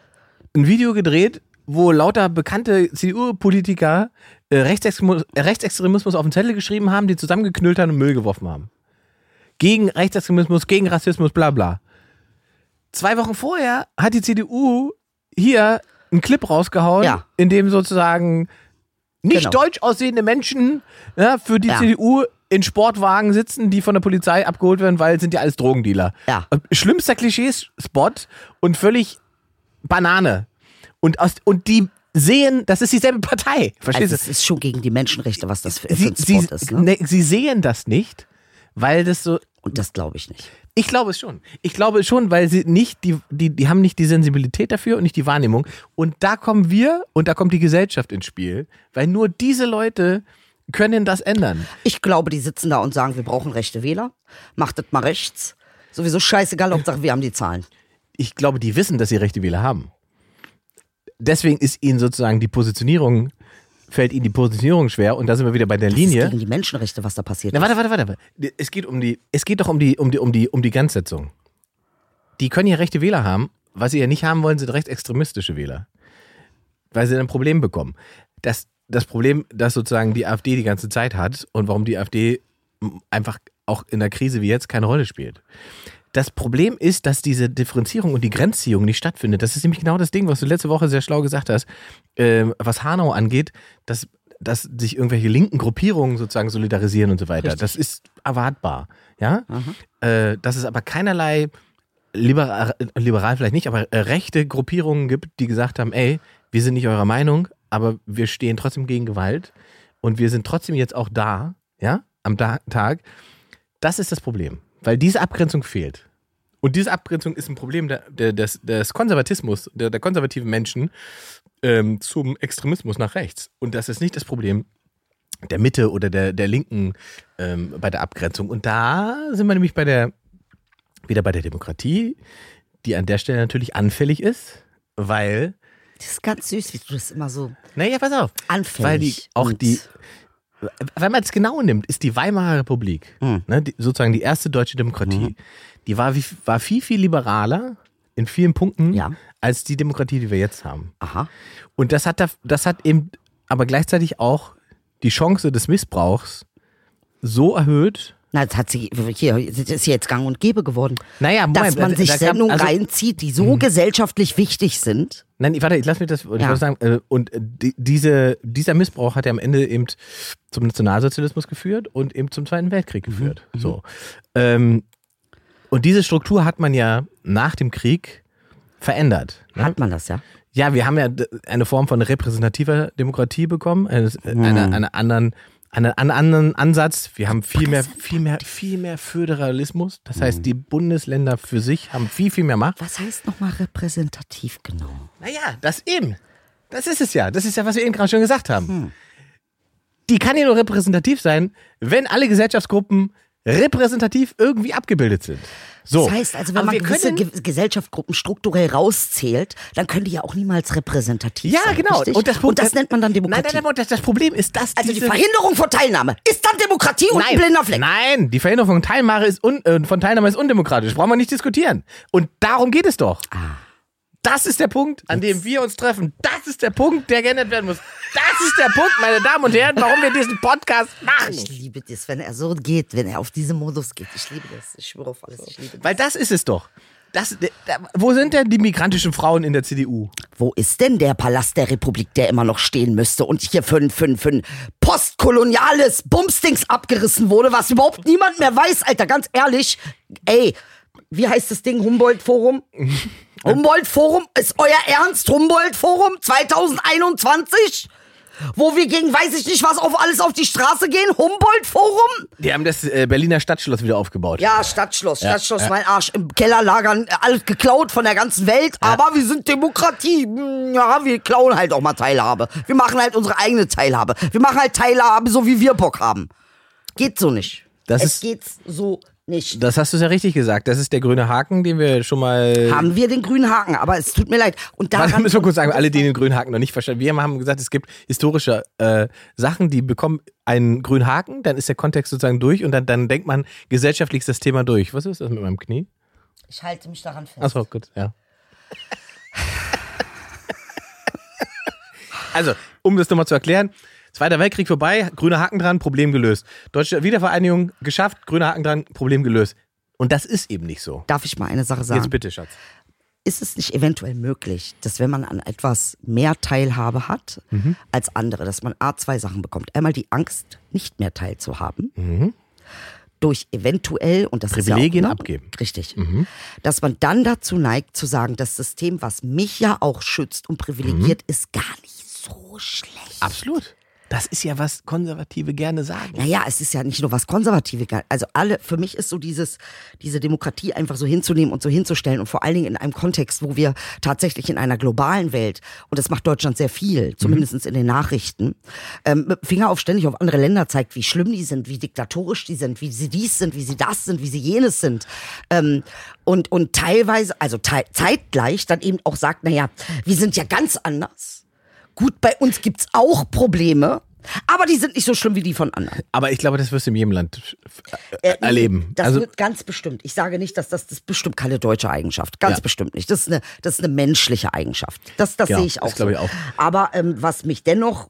ein Video gedreht, wo lauter bekannte CDU-Politiker äh, Rechtsextremismus, äh, Rechtsextremismus auf den Zettel geschrieben haben, die zusammengeknüllt haben und Müll geworfen haben. Gegen Rechtsextremismus, gegen Rassismus, bla bla. Zwei Wochen vorher hat die CDU hier einen Clip rausgehauen, Ja. in dem sozusagen nicht Genau. deutsch aussehende Menschen ja, für die Ja. CDU in Sportwagen sitzen, die von der Polizei abgeholt werden, weil sind ja alles Drogendealer. Ja. Schlimmster Klischees-Spot und völlig Banane. Und, aus, und die sehen, das ist dieselbe Partei. Verstehst Also du? es ist schon gegen die Menschenrechte, was das für, für Sie, ein sie, Sport ist. Ne? ne, sie sehen das nicht, weil das so. Und das glaube ich nicht. Ich glaube es schon. Ich glaube es schon, weil sie nicht die, die, die haben nicht die Sensibilität dafür und nicht die Wahrnehmung. Und da kommen wir und da kommt die Gesellschaft ins Spiel, weil nur diese Leute können das ändern. Ich glaube, die sitzen da und sagen, wir brauchen rechte Wähler. Macht das mal rechts. Sowieso scheißegal, Hauptsache wir haben die Zahlen. Ich glaube, die wissen, dass sie rechte Wähler haben. Deswegen ist ihnen sozusagen die Positionierung, fällt ihnen die Positionierung schwer und da sind wir wieder bei der Das Linie. ist gegen die Menschenrechte, was da passiert. Na, warte, warte, warte. Es geht um die, es geht doch um die, um die, um die, um die Grenzsetzung. Die können ja rechte Wähler haben. Was sie ja nicht haben wollen, sind rechtsextremistische Wähler. Weil sie dann ein Problem bekommen. Das, das Problem, das sozusagen die AfD die ganze Zeit hat und warum die AfD einfach auch in der Krise wie jetzt keine Rolle spielt. Das Problem ist, dass diese Differenzierung und die Grenzziehung nicht stattfindet. Das ist nämlich genau das Ding, was du letzte Woche sehr schlau gesagt hast, ähm, was Hanau angeht, dass, dass sich irgendwelche linken Gruppierungen sozusagen solidarisieren und so weiter. Das ist erwartbar. Ja? Äh, dass es aber keinerlei liberal, liberal vielleicht nicht, aber äh, rechte Gruppierungen gibt, die gesagt haben, ey, wir sind nicht eurer Meinung, aber wir stehen trotzdem gegen Gewalt und wir sind trotzdem jetzt auch da ja, am Tag, das ist das Problem. Weil diese Abgrenzung fehlt. Und diese Abgrenzung ist ein Problem der, der, des, des Konservatismus, der, der konservativen Menschen ähm, zum Extremismus nach rechts. Und das ist nicht das Problem der Mitte oder der, der Linken ähm, bei der Abgrenzung. Und da sind wir nämlich bei der, wieder bei der Demokratie, die an der Stelle natürlich anfällig ist, weil, Das ist ganz süß, wie du das immer so naja, pass auf, anfällig. weil die auch die, wenn man es genau nimmt, ist die Weimarer Republik, Hm. ne, die, sozusagen die erste deutsche Demokratie, die war, wie, war viel, viel liberaler in vielen Punkten Ja. als die Demokratie, die wir jetzt haben. Aha. Und das hat, da- das hat eben aber gleichzeitig auch die Chance des Missbrauchs so erhöht. Na, das hat sie, hier, das ist jetzt gang und gäbe geworden. Naja, Dass Moment, man da- sich da kam- Sendungen also- reinzieht, die so gesellschaftlich wichtig sind. Nein, warte, ich lass mich das, ich Ja. wollte sagen, äh, und äh, die, diese, dieser Missbrauch hat ja am Ende eben zum Nationalsozialismus geführt und eben zum Zweiten Weltkrieg Mhm, geführt. So. Ähm, und diese Struktur hat man ja nach dem Krieg verändert. Ne? Hat man das, ja? Ja, wir haben ja d- eine Form von repräsentativer Demokratie bekommen, eines, äh, Mhm. einer, einer anderen, einen, einen anderen Ansatz. Wir haben viel mehr, viel mehr, viel mehr Föderalismus. Das Mhm. heißt, die Bundesländer für sich haben viel, viel mehr Macht. Was heißt nochmal repräsentativ genau? Naja, das eben. Das ist es ja. Das ist ja, was wir eben gerade schon gesagt haben. Die kann ja nur repräsentativ sein, wenn alle Gesellschaftsgruppen repräsentativ irgendwie abgebildet sind. So. Das heißt also, wenn Aber man gewisse Ge Gesellschaftsgruppen strukturell rauszählt, dann können die ja auch niemals repräsentativ ja, sein. genau. Richtig? Und das, Punkt- das nennt man dann Nein, Demokratie. nein, nein, das, das Problem ist, dass also die Verhinderung von Teilnahme ist dann Demokratie und ein Nein, blinder Fleck. nein, die Verhinderung von Teilnahme ist, un, äh, von Teilnahme ist undemokratisch. Brauchen wir nicht diskutieren. Und darum geht es doch. Ah. Das ist der Punkt, an dem wir uns treffen. Das ist der Punkt, der geändert werden muss. Das ist der Punkt, meine Damen und Herren, warum wir diesen Podcast machen. Ich liebe das, wenn er so geht, wenn er auf diesen Modus geht. Ich liebe das. Ich schwöre auf alles. Ich liebe das. Weil das ist es doch. Das, da, wo sind denn die migrantischen Frauen in der CDU? Wo ist denn der Palast der Republik, der immer noch stehen müsste und hier für ein, für ein, für ein postkoloniales Bumsdings abgerissen wurde, was überhaupt niemand mehr weiß, Alter, ganz ehrlich. Ey, wie heißt das Ding? Humboldt-Forum? Humboldt-Forum? Ist euer Ernst? Humboldt-Forum 2021? Wo wir gegen weiß ich nicht was auf alles auf die Straße gehen? Humboldt-Forum? Die haben das äh, Berliner Stadtschloss wieder aufgebaut. Ja, Stadtschloss, Stadtschloss, mein Arsch. Im Keller lagern, alles geklaut von der ganzen Welt. Aber wir sind Demokratie. Hm, Ja, wir klauen halt auch mal Teilhabe. Wir machen halt unsere eigene Teilhabe. Wir machen halt Teilhabe, so wie wir Bock haben. Geht so nicht. Das es ist- geht so nicht. Das hast du ja richtig gesagt. Das ist der grüne Haken, den wir schon mal. Haben wir den grünen Haken, aber es tut mir leid. Und daran, müssen wir kurz sagen, alle, die den grünen Haken noch nicht verstanden Wir haben gesagt, es gibt historische äh, Sachen, die bekommen einen grünen Haken, dann ist der Kontext sozusagen durch und dann, dann denkt man, gesellschaftlich ist das Thema durch. Was ist das mit meinem Knie? ich halte mich daran fest. Achso, gut, ja. also, um das nochmal zu erklären. Zweiter Weltkrieg vorbei, grüner Haken dran, Problem gelöst. Deutsche Wiedervereinigung geschafft, grüner Haken dran, Problem gelöst. Und das ist eben nicht so. Darf ich mal eine Sache sagen? Jetzt bitte, Schatz. ist es nicht eventuell möglich, dass wenn man an etwas mehr Teilhabe hat Mhm. als andere, dass man A, zwei Sachen bekommt. Einmal die Angst, nicht mehr teilzuhaben. Durch eventuell, und das Mhm. Privilegien ist ja auch, ne? abgeben. Mhm. Richtig. Dass man dann dazu neigt zu sagen, das System, was mich ja auch schützt und privilegiert, Mhm. ist gar nicht so schlecht. Absolut. Das ist ja, was Konservative gerne sagen. Naja, es ist ja nicht nur was Konservative, also alle, für mich ist so dieses, diese Demokratie einfach so hinzunehmen und so hinzustellen und vor allen Dingen in einem Kontext, wo wir tatsächlich in einer globalen Welt, und das macht Deutschland sehr viel, zumindest in den Nachrichten, ähm, Finger auf ständig auf andere Länder zeigt, wie schlimm die sind, wie diktatorisch die sind, wie sie dies sind, wie sie das sind, wie sie jenes sind. Ähm, und, und teilweise, also te zeitgleich dann eben auch sagt, naja, wir sind ja ganz anders. Gut, bei uns gibt's auch Probleme, aber die sind nicht so schlimm wie die von anderen. Aber ich glaube, das wirst du in jedem Land äh, Äh, erleben. Das also, wird ganz bestimmt. Ich sage nicht, dass das, das ist bestimmt keine deutsche Eigenschaft. Ganz Ja. bestimmt nicht. Das ist eine, das ist eine menschliche Eigenschaft. Das, das Genau, sehe ich auch. das glaube ich so. auch. Aber ähm, was mich dennoch,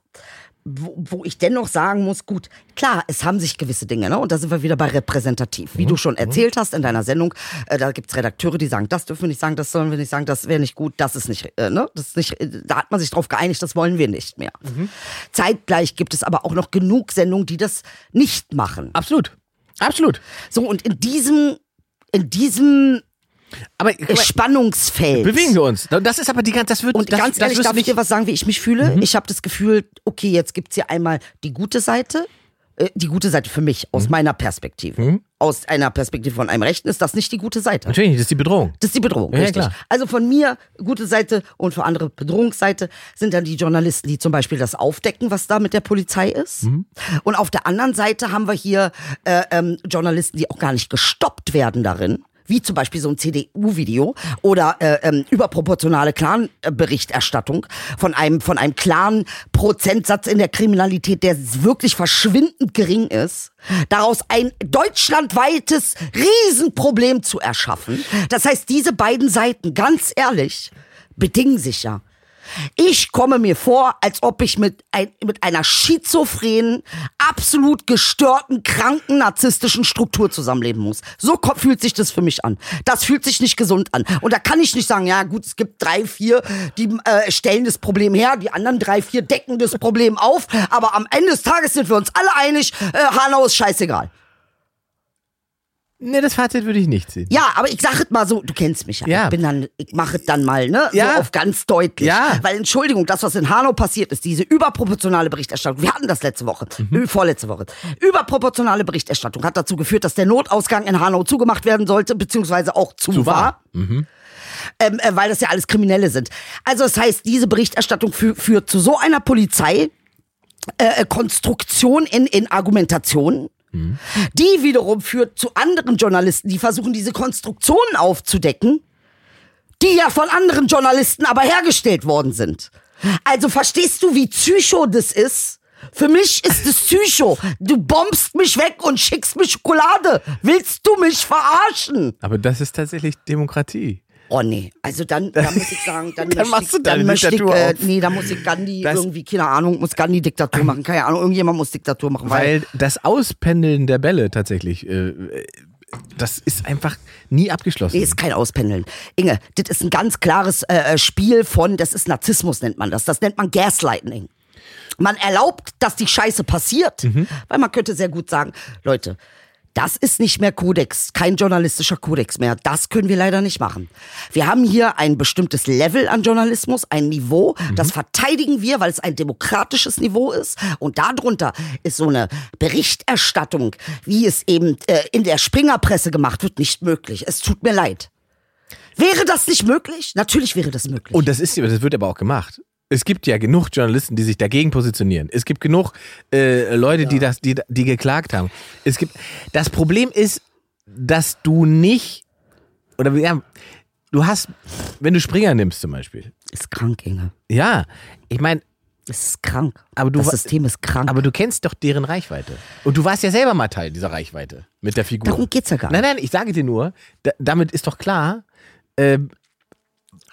wo, wo ich dennoch sagen muss, gut, klar, es haben sich gewisse Dinge, ne? Und da sind wir wieder bei repräsentativ. Mhm, Wie du schon erzählt hast in deiner Sendung, äh, da gibt's Redakteure, die sagen, das dürfen wir nicht sagen, das sollen wir nicht sagen, das wäre nicht gut, das ist nicht, äh, ne? Das ist nicht, äh, da hat man sich drauf geeinigt, das wollen wir nicht mehr. Mhm. Zeitgleich gibt es aber auch noch genug Sendungen, die das nicht machen. absolut. Absolut. So, und in diesem, in diesem Aber äh, mal, Spannungsfeld. bewegen wir uns. Das ist aber die ganze, das wird, Und das, ganz das ehrlich, wirst darf ich dir nicht, was sagen, wie ich mich fühle? Ich habe das Gefühl, okay, jetzt gibt's hier einmal die gute Seite äh, die gute Seite für mich, aus Mhm. meiner Perspektive. Aus einer Perspektive von einem Rechten ist das nicht die gute Seite. Natürlich, das ist die Bedrohung. Das ist die Bedrohung, Ja, ja, richtig. klar. Also von mir gute Seite und für andere Bedrohungsseite sind dann die Journalisten, die zum Beispiel das aufdecken, was da mit der Polizei ist. Mhm. Und auf der anderen Seite haben wir hier äh, ähm, Journalisten, die auch gar nicht gestoppt werden darin. Wie zum Beispiel so ein CDU-Video oder äh, ähm, überproportionale Clan-Berichterstattung von einem, von einem klaren Prozentsatz in der Kriminalität, der wirklich verschwindend gering ist, daraus ein deutschlandweites Riesenproblem zu erschaffen. Das heißt, diese beiden Seiten, ganz ehrlich, bedingen sich ja. Ich komme mir vor, als ob ich mit, ein, mit einer schizophrenen, absolut gestörten, kranken, narzisstischen Struktur zusammenleben muss. So fühlt sich das für mich an. Das fühlt sich nicht gesund an. Und da kann ich nicht sagen, ja gut, es gibt drei, vier, die äh, stellen das Problem her, die anderen drei, vier decken das Problem auf. Aber am Ende des Tages sind wir uns alle einig, äh, Hanau ist scheißegal. Nee, das Fazit würde ich nicht ziehen. Ja, aber ich sag es mal so, du kennst mich ja. Ja. Ich bin dann, ich mache es dann mal, ne? Ja. So auf ganz deutlich. Ja. Weil, Entschuldigung, das, was in Hanau passiert ist, diese überproportionale Berichterstattung, wir hatten das letzte Woche, Mhm. äh, vorletzte Woche. Überproportionale Berichterstattung hat dazu geführt, dass der Notausgang in Hanau zugemacht werden sollte, beziehungsweise auch zu, Zu war. war. Ähm, äh, weil das ja alles Kriminelle sind. Also das heißt, diese Berichterstattung fü führt zu so einer Polizei, äh, Konstruktion in, in Argumentation. Die wiederum führt zu anderen Journalisten, die versuchen, diese Konstruktionen aufzudecken, die ja von anderen Journalisten aber hergestellt worden sind. Also verstehst du, wie psycho das ist? Für mich ist es psycho. Du bombst mich weg und schickst mir Schokolade. Willst du mich verarschen? Aber das ist tatsächlich Demokratie. Oh nee, also dann, dann muss ich sagen, dann, Dann möchte machst ich, du dann möchte ich, äh, nee, da muss ich Gandhi Das- irgendwie, keine Ahnung, muss Gandhi Diktatur machen, keine Ahnung, irgendjemand muss Diktatur machen, weil, Weil das Auspendeln der Bälle tatsächlich, äh, das ist einfach nie abgeschlossen. nee, ist kein Auspendeln. Inge, das ist ein ganz klares äh, Spiel von, das ist Narzissmus nennt man das, das nennt man Gaslighting. Man erlaubt, dass die Scheiße passiert, Mhm. weil man könnte sehr gut sagen, Leute, das ist nicht mehr Kodex, kein journalistischer Kodex mehr. Das können wir leider nicht machen. Wir haben hier ein bestimmtes Level an Journalismus, ein Niveau, das verteidigen wir, weil es ein demokratisches Niveau ist. Und darunter ist so eine Berichterstattung, wie es eben äh, in der Springerpresse gemacht wird, nicht möglich. Es tut mir leid. Wäre das nicht möglich? Natürlich wäre das möglich. Und das ist, das wird aber auch gemacht. Es gibt ja genug Journalisten, die sich dagegen positionieren. Es gibt genug äh, Leute, die das, die, die geklagt haben. Es gibt. Das Problem ist, dass du nicht oder ja, du hast, wenn du Springer nimmst zum Beispiel. ist krank, Inge. Ja, ich meine, Es ist krank. Aber du das System ist krank. aber du kennst doch deren Reichweite. Und du warst ja selber mal Teil dieser Reichweite mit der Figur. Darum geht's ja gar nicht. Nein, nein, ich sage dir nur, da, damit ist doch klar, ähm,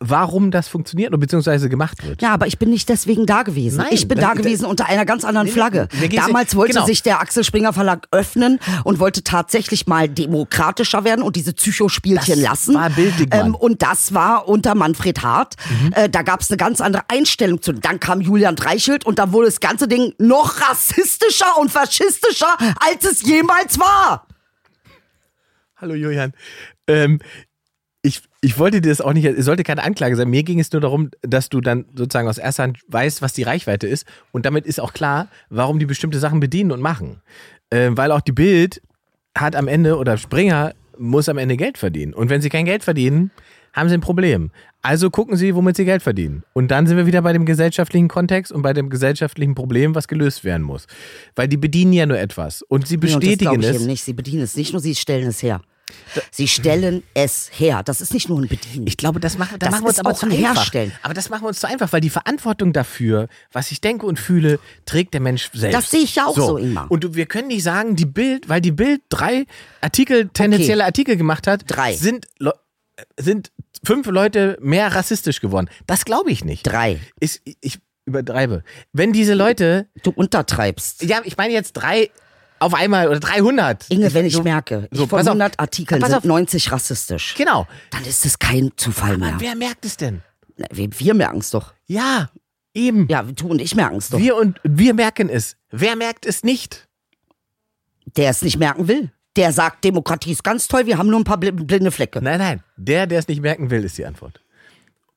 warum das funktioniert und beziehungsweise gemacht wird. Ja, aber ich bin nicht deswegen da gewesen. Nein, ich bin da gewesen unter einer ganz anderen Flagge. Damals wollte genau. sich der Axel Springer Verlag öffnen und wollte tatsächlich mal demokratischer werden und diese Psychospielchen Das lassen. war Bild ähm, und das war unter Manfred Hart. Mhm. Äh, da gab es eine ganz andere Einstellung zu. Dann kam Julian Dreichelt und dann wurde das ganze Ding noch rassistischer und faschistischer, als es jemals war. Hallo Julian. Ähm, ich, wollte dir das auch nicht, es sollte keine Anklage sein. Mir ging es nur darum, dass du dann sozusagen aus erster Hand weißt, was die Reichweite ist. Und damit ist auch klar, warum die bestimmte Sachen bedienen und machen. Ähm, weil auch die Bild hat am Ende oder Springer muss am Ende Geld verdienen. Und wenn sie kein Geld verdienen, haben sie ein Problem. Also gucken sie, womit sie Geld verdienen. Und dann sind wir wieder bei dem gesellschaftlichen Kontext und bei dem gesellschaftlichen Problem, was gelöst werden muss. Weil die bedienen ja nur etwas. Und sie Nee, und das bestätigen ich es. eben nicht. Sie bedienen es nicht nur, sie stellen es her. Sie stellen es her. Das ist nicht nur ein Bedienen. Ich glaube, das machen, da Das machen wir uns aber zu ein einfach. Herstellen. Aber das machen wir uns zu einfach, weil die Verantwortung dafür, was ich denke und fühle, trägt der Mensch selbst. Das sehe ich ja auch so, Ingmar. Und du- wir können nicht sagen, die Bild, weil die Bild drei Artikel, tendenzielle Artikel gemacht hat, Drei. sind sind fünf Leute mehr rassistisch geworden. Das glaube ich nicht. Drei. Ich, ich übertreibe. Wenn diese Leute, Du untertreibst. ja, ich meine jetzt drei auf einmal oder 300. Inge, wenn ich so, merke, ich so, von pass auf. 100 Artikeln sind auf. 90 rassistisch, Genau. dann ist es kein Zufall mehr. Aber wer merkt es denn? Na, Wir, wir merken es doch. Ja, eben. Ja, du und ich merken es doch. Wir und wir merken es. Wer merkt es nicht? Der es nicht merken will. Der sagt, Demokratie ist ganz toll, wir haben nur ein paar bl- blinde Flecke. Nein, nein. Der, der es nicht merken will, ist die Antwort.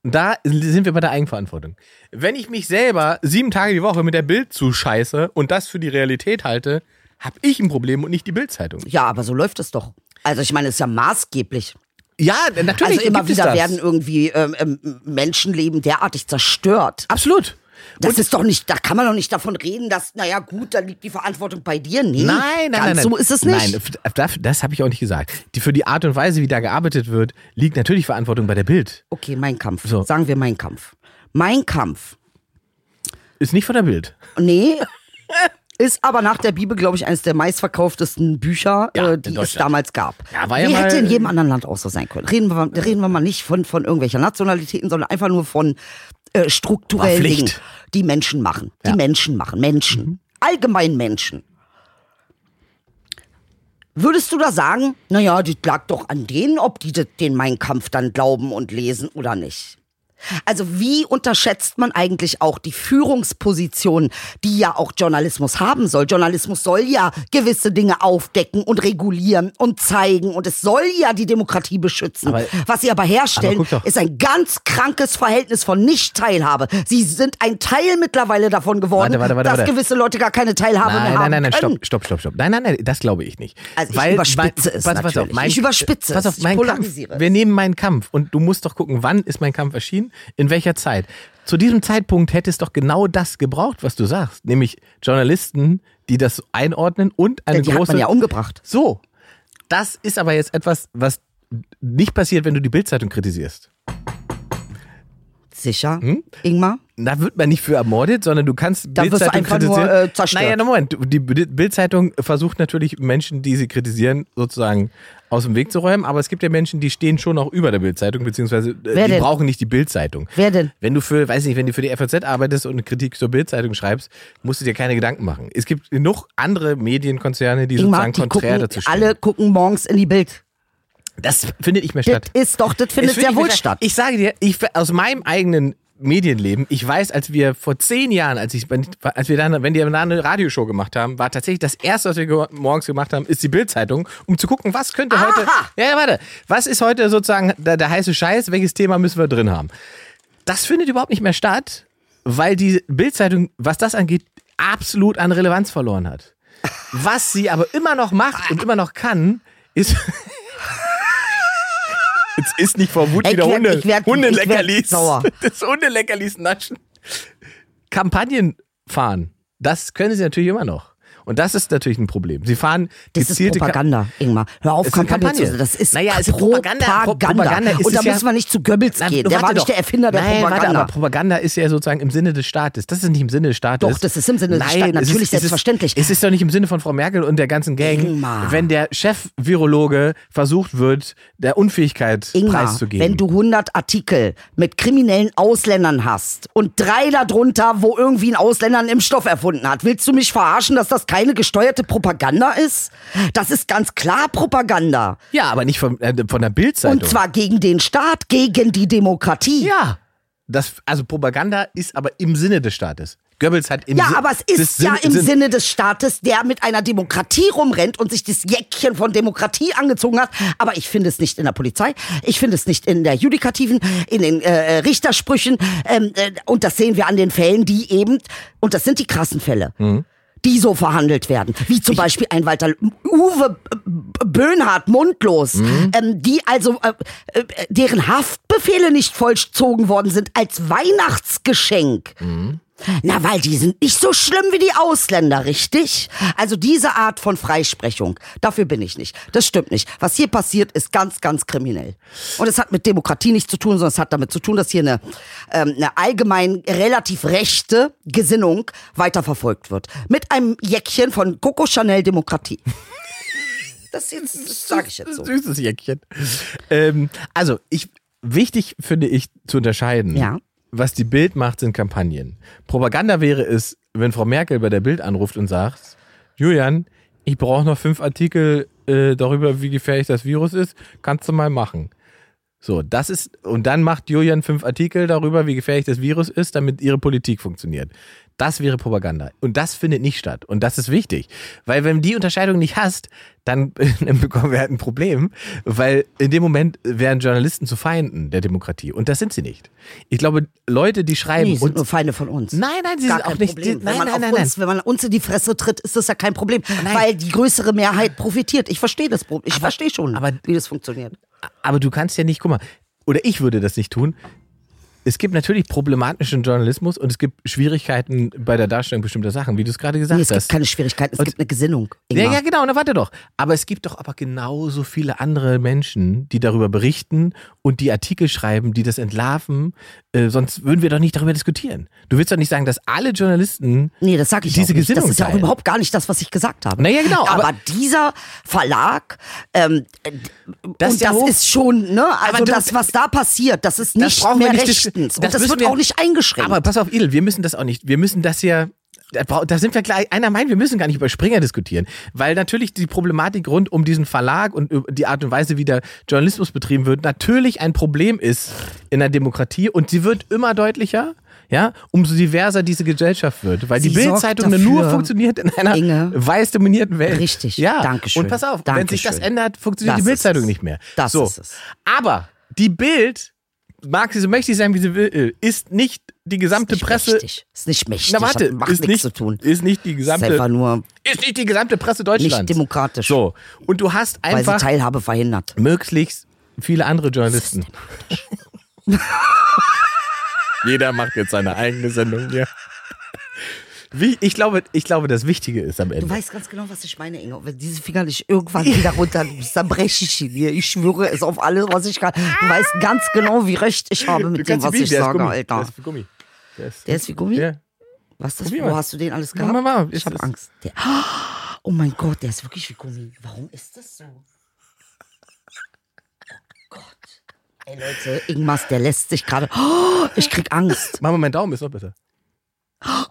Und da sind wir bei der Eigenverantwortung. Wenn ich mich selber sieben Tage die Woche mit der Bild zuscheiße und das für die Realität halte, habe ich ein Problem und nicht die Bildzeitung. Ja, aber so läuft es doch. Also ich meine, es ist ja maßgeblich. Ja, natürlich. Also immer wieder werden irgendwie ähm, ähm, Menschenleben derartig zerstört. Absolut. Das ist doch nicht, da kann man doch nicht davon reden, dass, naja, gut, da liegt die Verantwortung bei dir. Nee, Nein, nein, ganz nein, so ist es nicht. Nein, das, das habe ich auch nicht gesagt. Die, für die Art und Weise, wie da gearbeitet wird, liegt natürlich Verantwortung bei der Bild. Okay, mein Kampf. So. Sagen wir mein Kampf. Mein Kampf. Ist nicht von der Bild. Nee. Ist aber nach der Bibel, glaube ich, eines der meistverkauftesten Bücher, Ja, äh, die es damals gab. Ja, war ja mal- hätte in jedem anderen Land auch so sein können. Reden wir, mal- reden wir mal nicht von, von irgendwelcher Nationalitäten, sondern einfach nur von äh, strukturellen. Dingen, die Menschen machen. Die Ja. Mhm. Menschen machen. Menschen. Allgemein Menschen. Würdest du da sagen, naja, das lag doch an denen, ob die den Mein Kampf dann glauben und lesen oder nicht? Also wie unterschätzt man eigentlich auch die Führungsposition, die ja auch Journalismus haben soll? Journalismus soll ja gewisse Dinge aufdecken und regulieren und zeigen und es soll ja die Demokratie beschützen. Aber- Was sie aber herstellen, Aber ist ein ganz krankes Verhältnis von Nicht-Teilhabe. Sie sind ein Teil mittlerweile davon geworden, Warte, warte, warte, dass gewisse Leute gar keine Teilhabe Nein, mehr haben nein, nein, nein, stopp, stopp, stopp, stopp. Nein, nein, nein, das glaube ich nicht. Also ich überspitze es pass, pass auf, mein, Ich überspitze pass es. auf, Ich mein polarisiere Kampf. es. Wir nehmen meinen Kampf und du musst doch gucken, wann ist mein Kampf erschienen, in welcher Zeit. Zu diesem Zeitpunkt hätte es doch genau das gebraucht, was du sagst, nämlich Journalisten, die das einordnen und eine Ja, die große hat man ja umgebracht. So, das ist aber jetzt etwas, was nicht passiert, wenn du die Bildzeitung kritisierst. Sicher, Hm? Ingmar? Da wird man nicht für ermordet, sondern du kannst Da Bildzeitung einfach nur, kritisieren. äh, zerstört. Naja, na Moment, die Bildzeitung versucht natürlich Menschen, die sie kritisieren, sozusagen aus dem Weg zu räumen, aber es gibt ja Menschen, die stehen schon auch über der Bildzeitung, beziehungsweise äh, Wer die denn? brauchen nicht die Bildzeitung. Wer denn? Wenn du für, weiß nicht, wenn du für die FAZ arbeitest und eine Kritik zur Bildzeitung schreibst, musst du dir keine Gedanken machen. Es gibt genug andere Medienkonzerne, die Ingmar, sozusagen die konträr gucken, dazu stehen. alle gucken morgens in die Bild. Das findet nicht mehr Das statt. ist doch, das findet Es sehr wohl statt. Ich sage dir, ich, aus meinem eigenen Medienleben, ich weiß, als wir vor zehn Jahren, als ich, als wir dann, wenn die eine Radioshow gemacht haben, war tatsächlich das erste, was wir ge- morgens gemacht haben, ist die Bildzeitung, um zu gucken, was könnte heute, ja, ja, warte, was ist heute sozusagen der, der heiße Scheiß, welches Thema müssen wir drin haben? Das findet überhaupt nicht mehr statt, weil die Bildzeitung, was das angeht, absolut an Relevanz verloren hat. Was sie aber immer noch macht und immer noch kann, ist Jetzt ist nicht vor Wut wieder Hunde, ich werd- Hundeleckerlis. Das Hundeleckerlis naschen. Kampagnen fahren. Das können sie natürlich immer noch. Und das ist natürlich ein Problem. Sie fahren Das ist gezielte Ka- Propaganda, Ingmar. Hör auf, Es ist Kampagne Kampagne. Das ist Naja, es ist Propaganda. Propaganda. Pro- Propaganda ist Und da es ja- müssen wir nicht zu Goebbels Na, gehen. Der war nicht doch. der Erfinder der Nein, Propaganda. Warte, aber Propaganda ist ja sozusagen im Sinne des Staates. Das ist nicht im Sinne des Staates. Doch, das ist im Sinne des Nein, Staates. es Natürlich, ist, es selbstverständlich. Ist, es ist doch nicht im Sinne von Frau Merkel und der ganzen Gang, Ingmar. wenn der Chef-Virologe versucht wird, der Unfähigkeit Ingmar, preiszugeben. wenn du 100 Artikel mit kriminellen Ausländern hast und drei darunter, wo irgendwie ein Ausländer einen Impfstoff erfunden hat, willst du mich verarschen, dass das keine gesteuerte Propaganda ist? Das ist ganz klar Propaganda. ja, aber nicht von, äh, von der Bildzeitung. Und zwar gegen den Staat, gegen die Demokratie. Ja. Das, also Propaganda ist aber im Sinne des Staates. Goebbels hat im Ja, Sin- aber es ist ja im Sinn- Sinne des Staates, der mit einer Demokratie rumrennt und sich das Jäckchen von Demokratie angezogen hat. Aber ich finde es nicht in der Polizei, ich finde es nicht in der Judikativen, in den äh, Richtersprüchen. Ähm, äh, und das sehen wir an den Fällen, die eben, und das sind die krassen Fälle. Mhm. Die so verhandelt werden. Wie zum Beispiel ein Walter Uwe Böhnhardt, mundlos. Mhm. Ähm, die also, äh, äh, deren Haftbefehle nicht vollzogen worden sind als Weihnachtsgeschenk. Na, weil die sind nicht so schlimm wie die Ausländer, richtig? Also diese Art von Freisprechung, dafür bin ich nicht. Das stimmt nicht. Was hier passiert, ist ganz, ganz kriminell. Und es hat mit Demokratie nichts zu tun, sondern es hat damit zu tun, dass hier eine, ähm, eine allgemein relativ rechte Gesinnung weiterverfolgt wird. Mit einem Jäckchen von Coco Chanel Demokratie. Das, jetzt- das sage ich jetzt so. Süßes Jäckchen. Ähm, also, ich, wichtig finde ich zu unterscheiden. Ja. Was die Bild macht, sind Kampagnen. Propaganda wäre es, wenn Frau Merkel bei der Bild anruft und sagt, Julian, ich brauche noch fünf Artikel äh, darüber, wie gefährlich das Virus ist. Kannst du mal machen. So, das ist, und dann macht Julian fünf Artikel darüber, wie gefährlich das Virus ist, damit ihre Politik funktioniert. Das wäre Propaganda. Und das findet nicht statt. Und das ist wichtig. Weil wenn du die Unterscheidung nicht hast, dann bekommen wir halt ein Problem, weil in dem Moment werden Journalisten zu Feinden der Demokratie. Und das sind sie nicht. Ich glaube, Leute, die schreiben. Nee, sind nur Feinde von uns. nein, nein, sie Gar sind auch nicht. Problem. Nein, wenn man nein, nein, uns, wenn man uns in die Fresse tritt, ist das ja kein Problem, Nein. weil die größere Mehrheit profitiert. Ich verstehe das Problem. Ich verstehe schon, aber- wie das funktioniert. Aber du kannst ja nicht, guck mal, oder ich würde das nicht tun. Es gibt natürlich problematischen Journalismus und es gibt Schwierigkeiten bei der Darstellung bestimmter Sachen, wie du es gerade gesagt Nee, es hast. gibt keine Schwierigkeiten, es Und- gibt eine Gesinnung. Ja, Ingmar. ja, genau, na warte doch. Aber es gibt doch aber genauso viele andere Menschen, die darüber berichten und die Artikel schreiben, die das entlarven. Äh, sonst würden wir doch nicht darüber diskutieren. Du willst doch nicht sagen, dass alle Journalisten. Nee, das sage ich Diese auch nicht. Das Gesinnung ist ja auch überhaupt gar nicht das, was ich gesagt habe. Naja, genau, Aber, aber- dieser Verlag, ähm, äh, Das und ist ja das ist schon, ne, also das, was da passiert, das ist Das nicht wir mehr nicht Und das das wird wir- auch nicht eingeschränkt. Aber pass auf, Idel, wir müssen das auch nicht. Wir müssen das ja. Da sind wir gleich, einer meint, wir müssen gar nicht über Springer diskutieren, weil natürlich die Problematik rund um diesen Verlag und die Art und Weise, wie der Journalismus betrieben wird, natürlich ein Problem ist in der Demokratie und sie wird immer deutlicher, ja, umso diverser diese Gesellschaft wird, weil die Sie sorgt Bildzeitung nur funktioniert in einer Inge. weiß dominierten Welt. Richtig, ja. Dankeschön. Und pass auf, wenn sich das Dankeschön. ändert, funktioniert Das die Bildzeitung nicht mehr. Das so. ist es. Aber die Bild, mag sie so mächtig sein, wie sie will, ist nicht die gesamte ist nicht Presse. mächtig. Ist nicht mächtig. Na warte, hat, ist nichts nicht, zu tun. ist nicht die Ist einfach gesamte, nur ist nicht die gesamte Presse Deutschlands. nicht demokratisch, So und du hast weil sie einfach Teilhabe verhindert. möglichst viele andere Journalisten. Jeder macht jetzt seine eigene Sendung hier. Ich glaube, ich glaube, das Wichtige ist am Du Ende. weißt ganz genau, was ich meine, Inge. Wenn diese Finger nicht irgendwann wieder runter, dann breche ich ihn hier. Ich schwöre es auf alles, was ich kann. Du weißt ganz genau, wie recht ich habe mit dem, was ich der sage, Gummi. Alter. Der ist wie Gummi. Der ist, Der ist wie Gummi? Ja. Was ist das? Probier Wo hast du den alles gehabt? mal mal. Ich habe Angst. Der, oh mein Gott, der ist wirklich wie Gummi. Warum ist das so? Oh Gott. Ey Leute, Ingmas, der lässt sich gerade. Oh, ich krieg Angst. Mach mal meinen Daumen, ist noch besser. Oh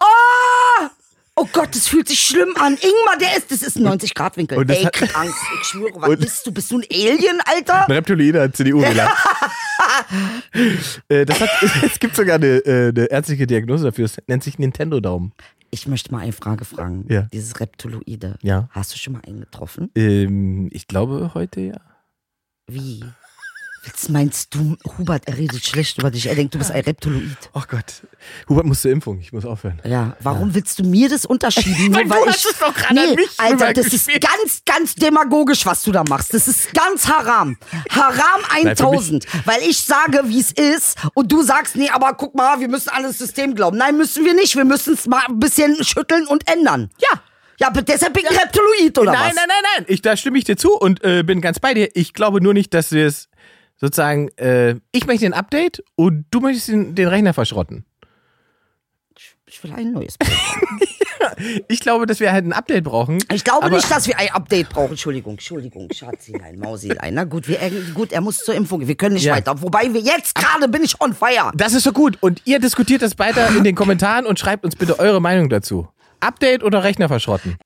Gott, das fühlt sich schlimm an. Ingmar, der ist, das ist ein 90-Grad-Winkel. Und das Ey, hat- ich krieg Angst. Ich schwöre, was Und- bist du? Bist du ein Alien, Alter? Ein Reptiloider CDU-Wähler. äh, das hat, es gibt sogar eine, äh, eine ärztliche Diagnose dafür. Es nennt sich Nintendo-Daumen. Ich möchte mal eine Frage fragen. Ja. Dieses Reptiloide. Ja. Hast du schon mal einen getroffen? Ähm, ich glaube heute ja. Wie? Was meinst du, Hubert, er redet schlecht über dich. Er denkt, du bist ein Reptiloid. Oh Gott. Hubert muss zur Impfung. Ich muss aufhören. Ja, warum willst du mir das unterschieben? Weil Nur du weil hast ich, es doch gerade nee, an mich Alter, das ist rübergespielt. ganz, ganz demagogisch, was du da machst. Das ist ganz haram. Haram Nein, für mich- 1000. Weil ich sage, wie es ist und du sagst, nee, aber guck mal, wir müssen an das System glauben. Nein, müssen wir nicht. Wir müssen es mal ein bisschen schütteln und ändern. Ja. Ja, aber deshalb bin ich Reptiloid, oder nein, was? nein, nein, nein. Ich, da stimme ich dir zu und äh, bin ganz bei dir. Ich glaube nur nicht, dass wir es sozusagen, äh, ich möchte ein Update und du möchtest den, den Rechner verschrotten. Ich will ein neues. Ich glaube, dass wir halt ein Update brauchen. Ich glaube nicht, dass wir ein Update brauchen. Entschuldigung, Entschuldigung, Schatzilein, Mausilein. Na gut, wir, äh, gut, er muss zur Impfung. Wir können nicht Ja. weiter. Wobei wir jetzt gerade bin ich on fire. Das ist so gut. Und ihr diskutiert das weiter in den Kommentaren und schreibt uns bitte eure Meinung dazu. Update oder Rechner verschrotten?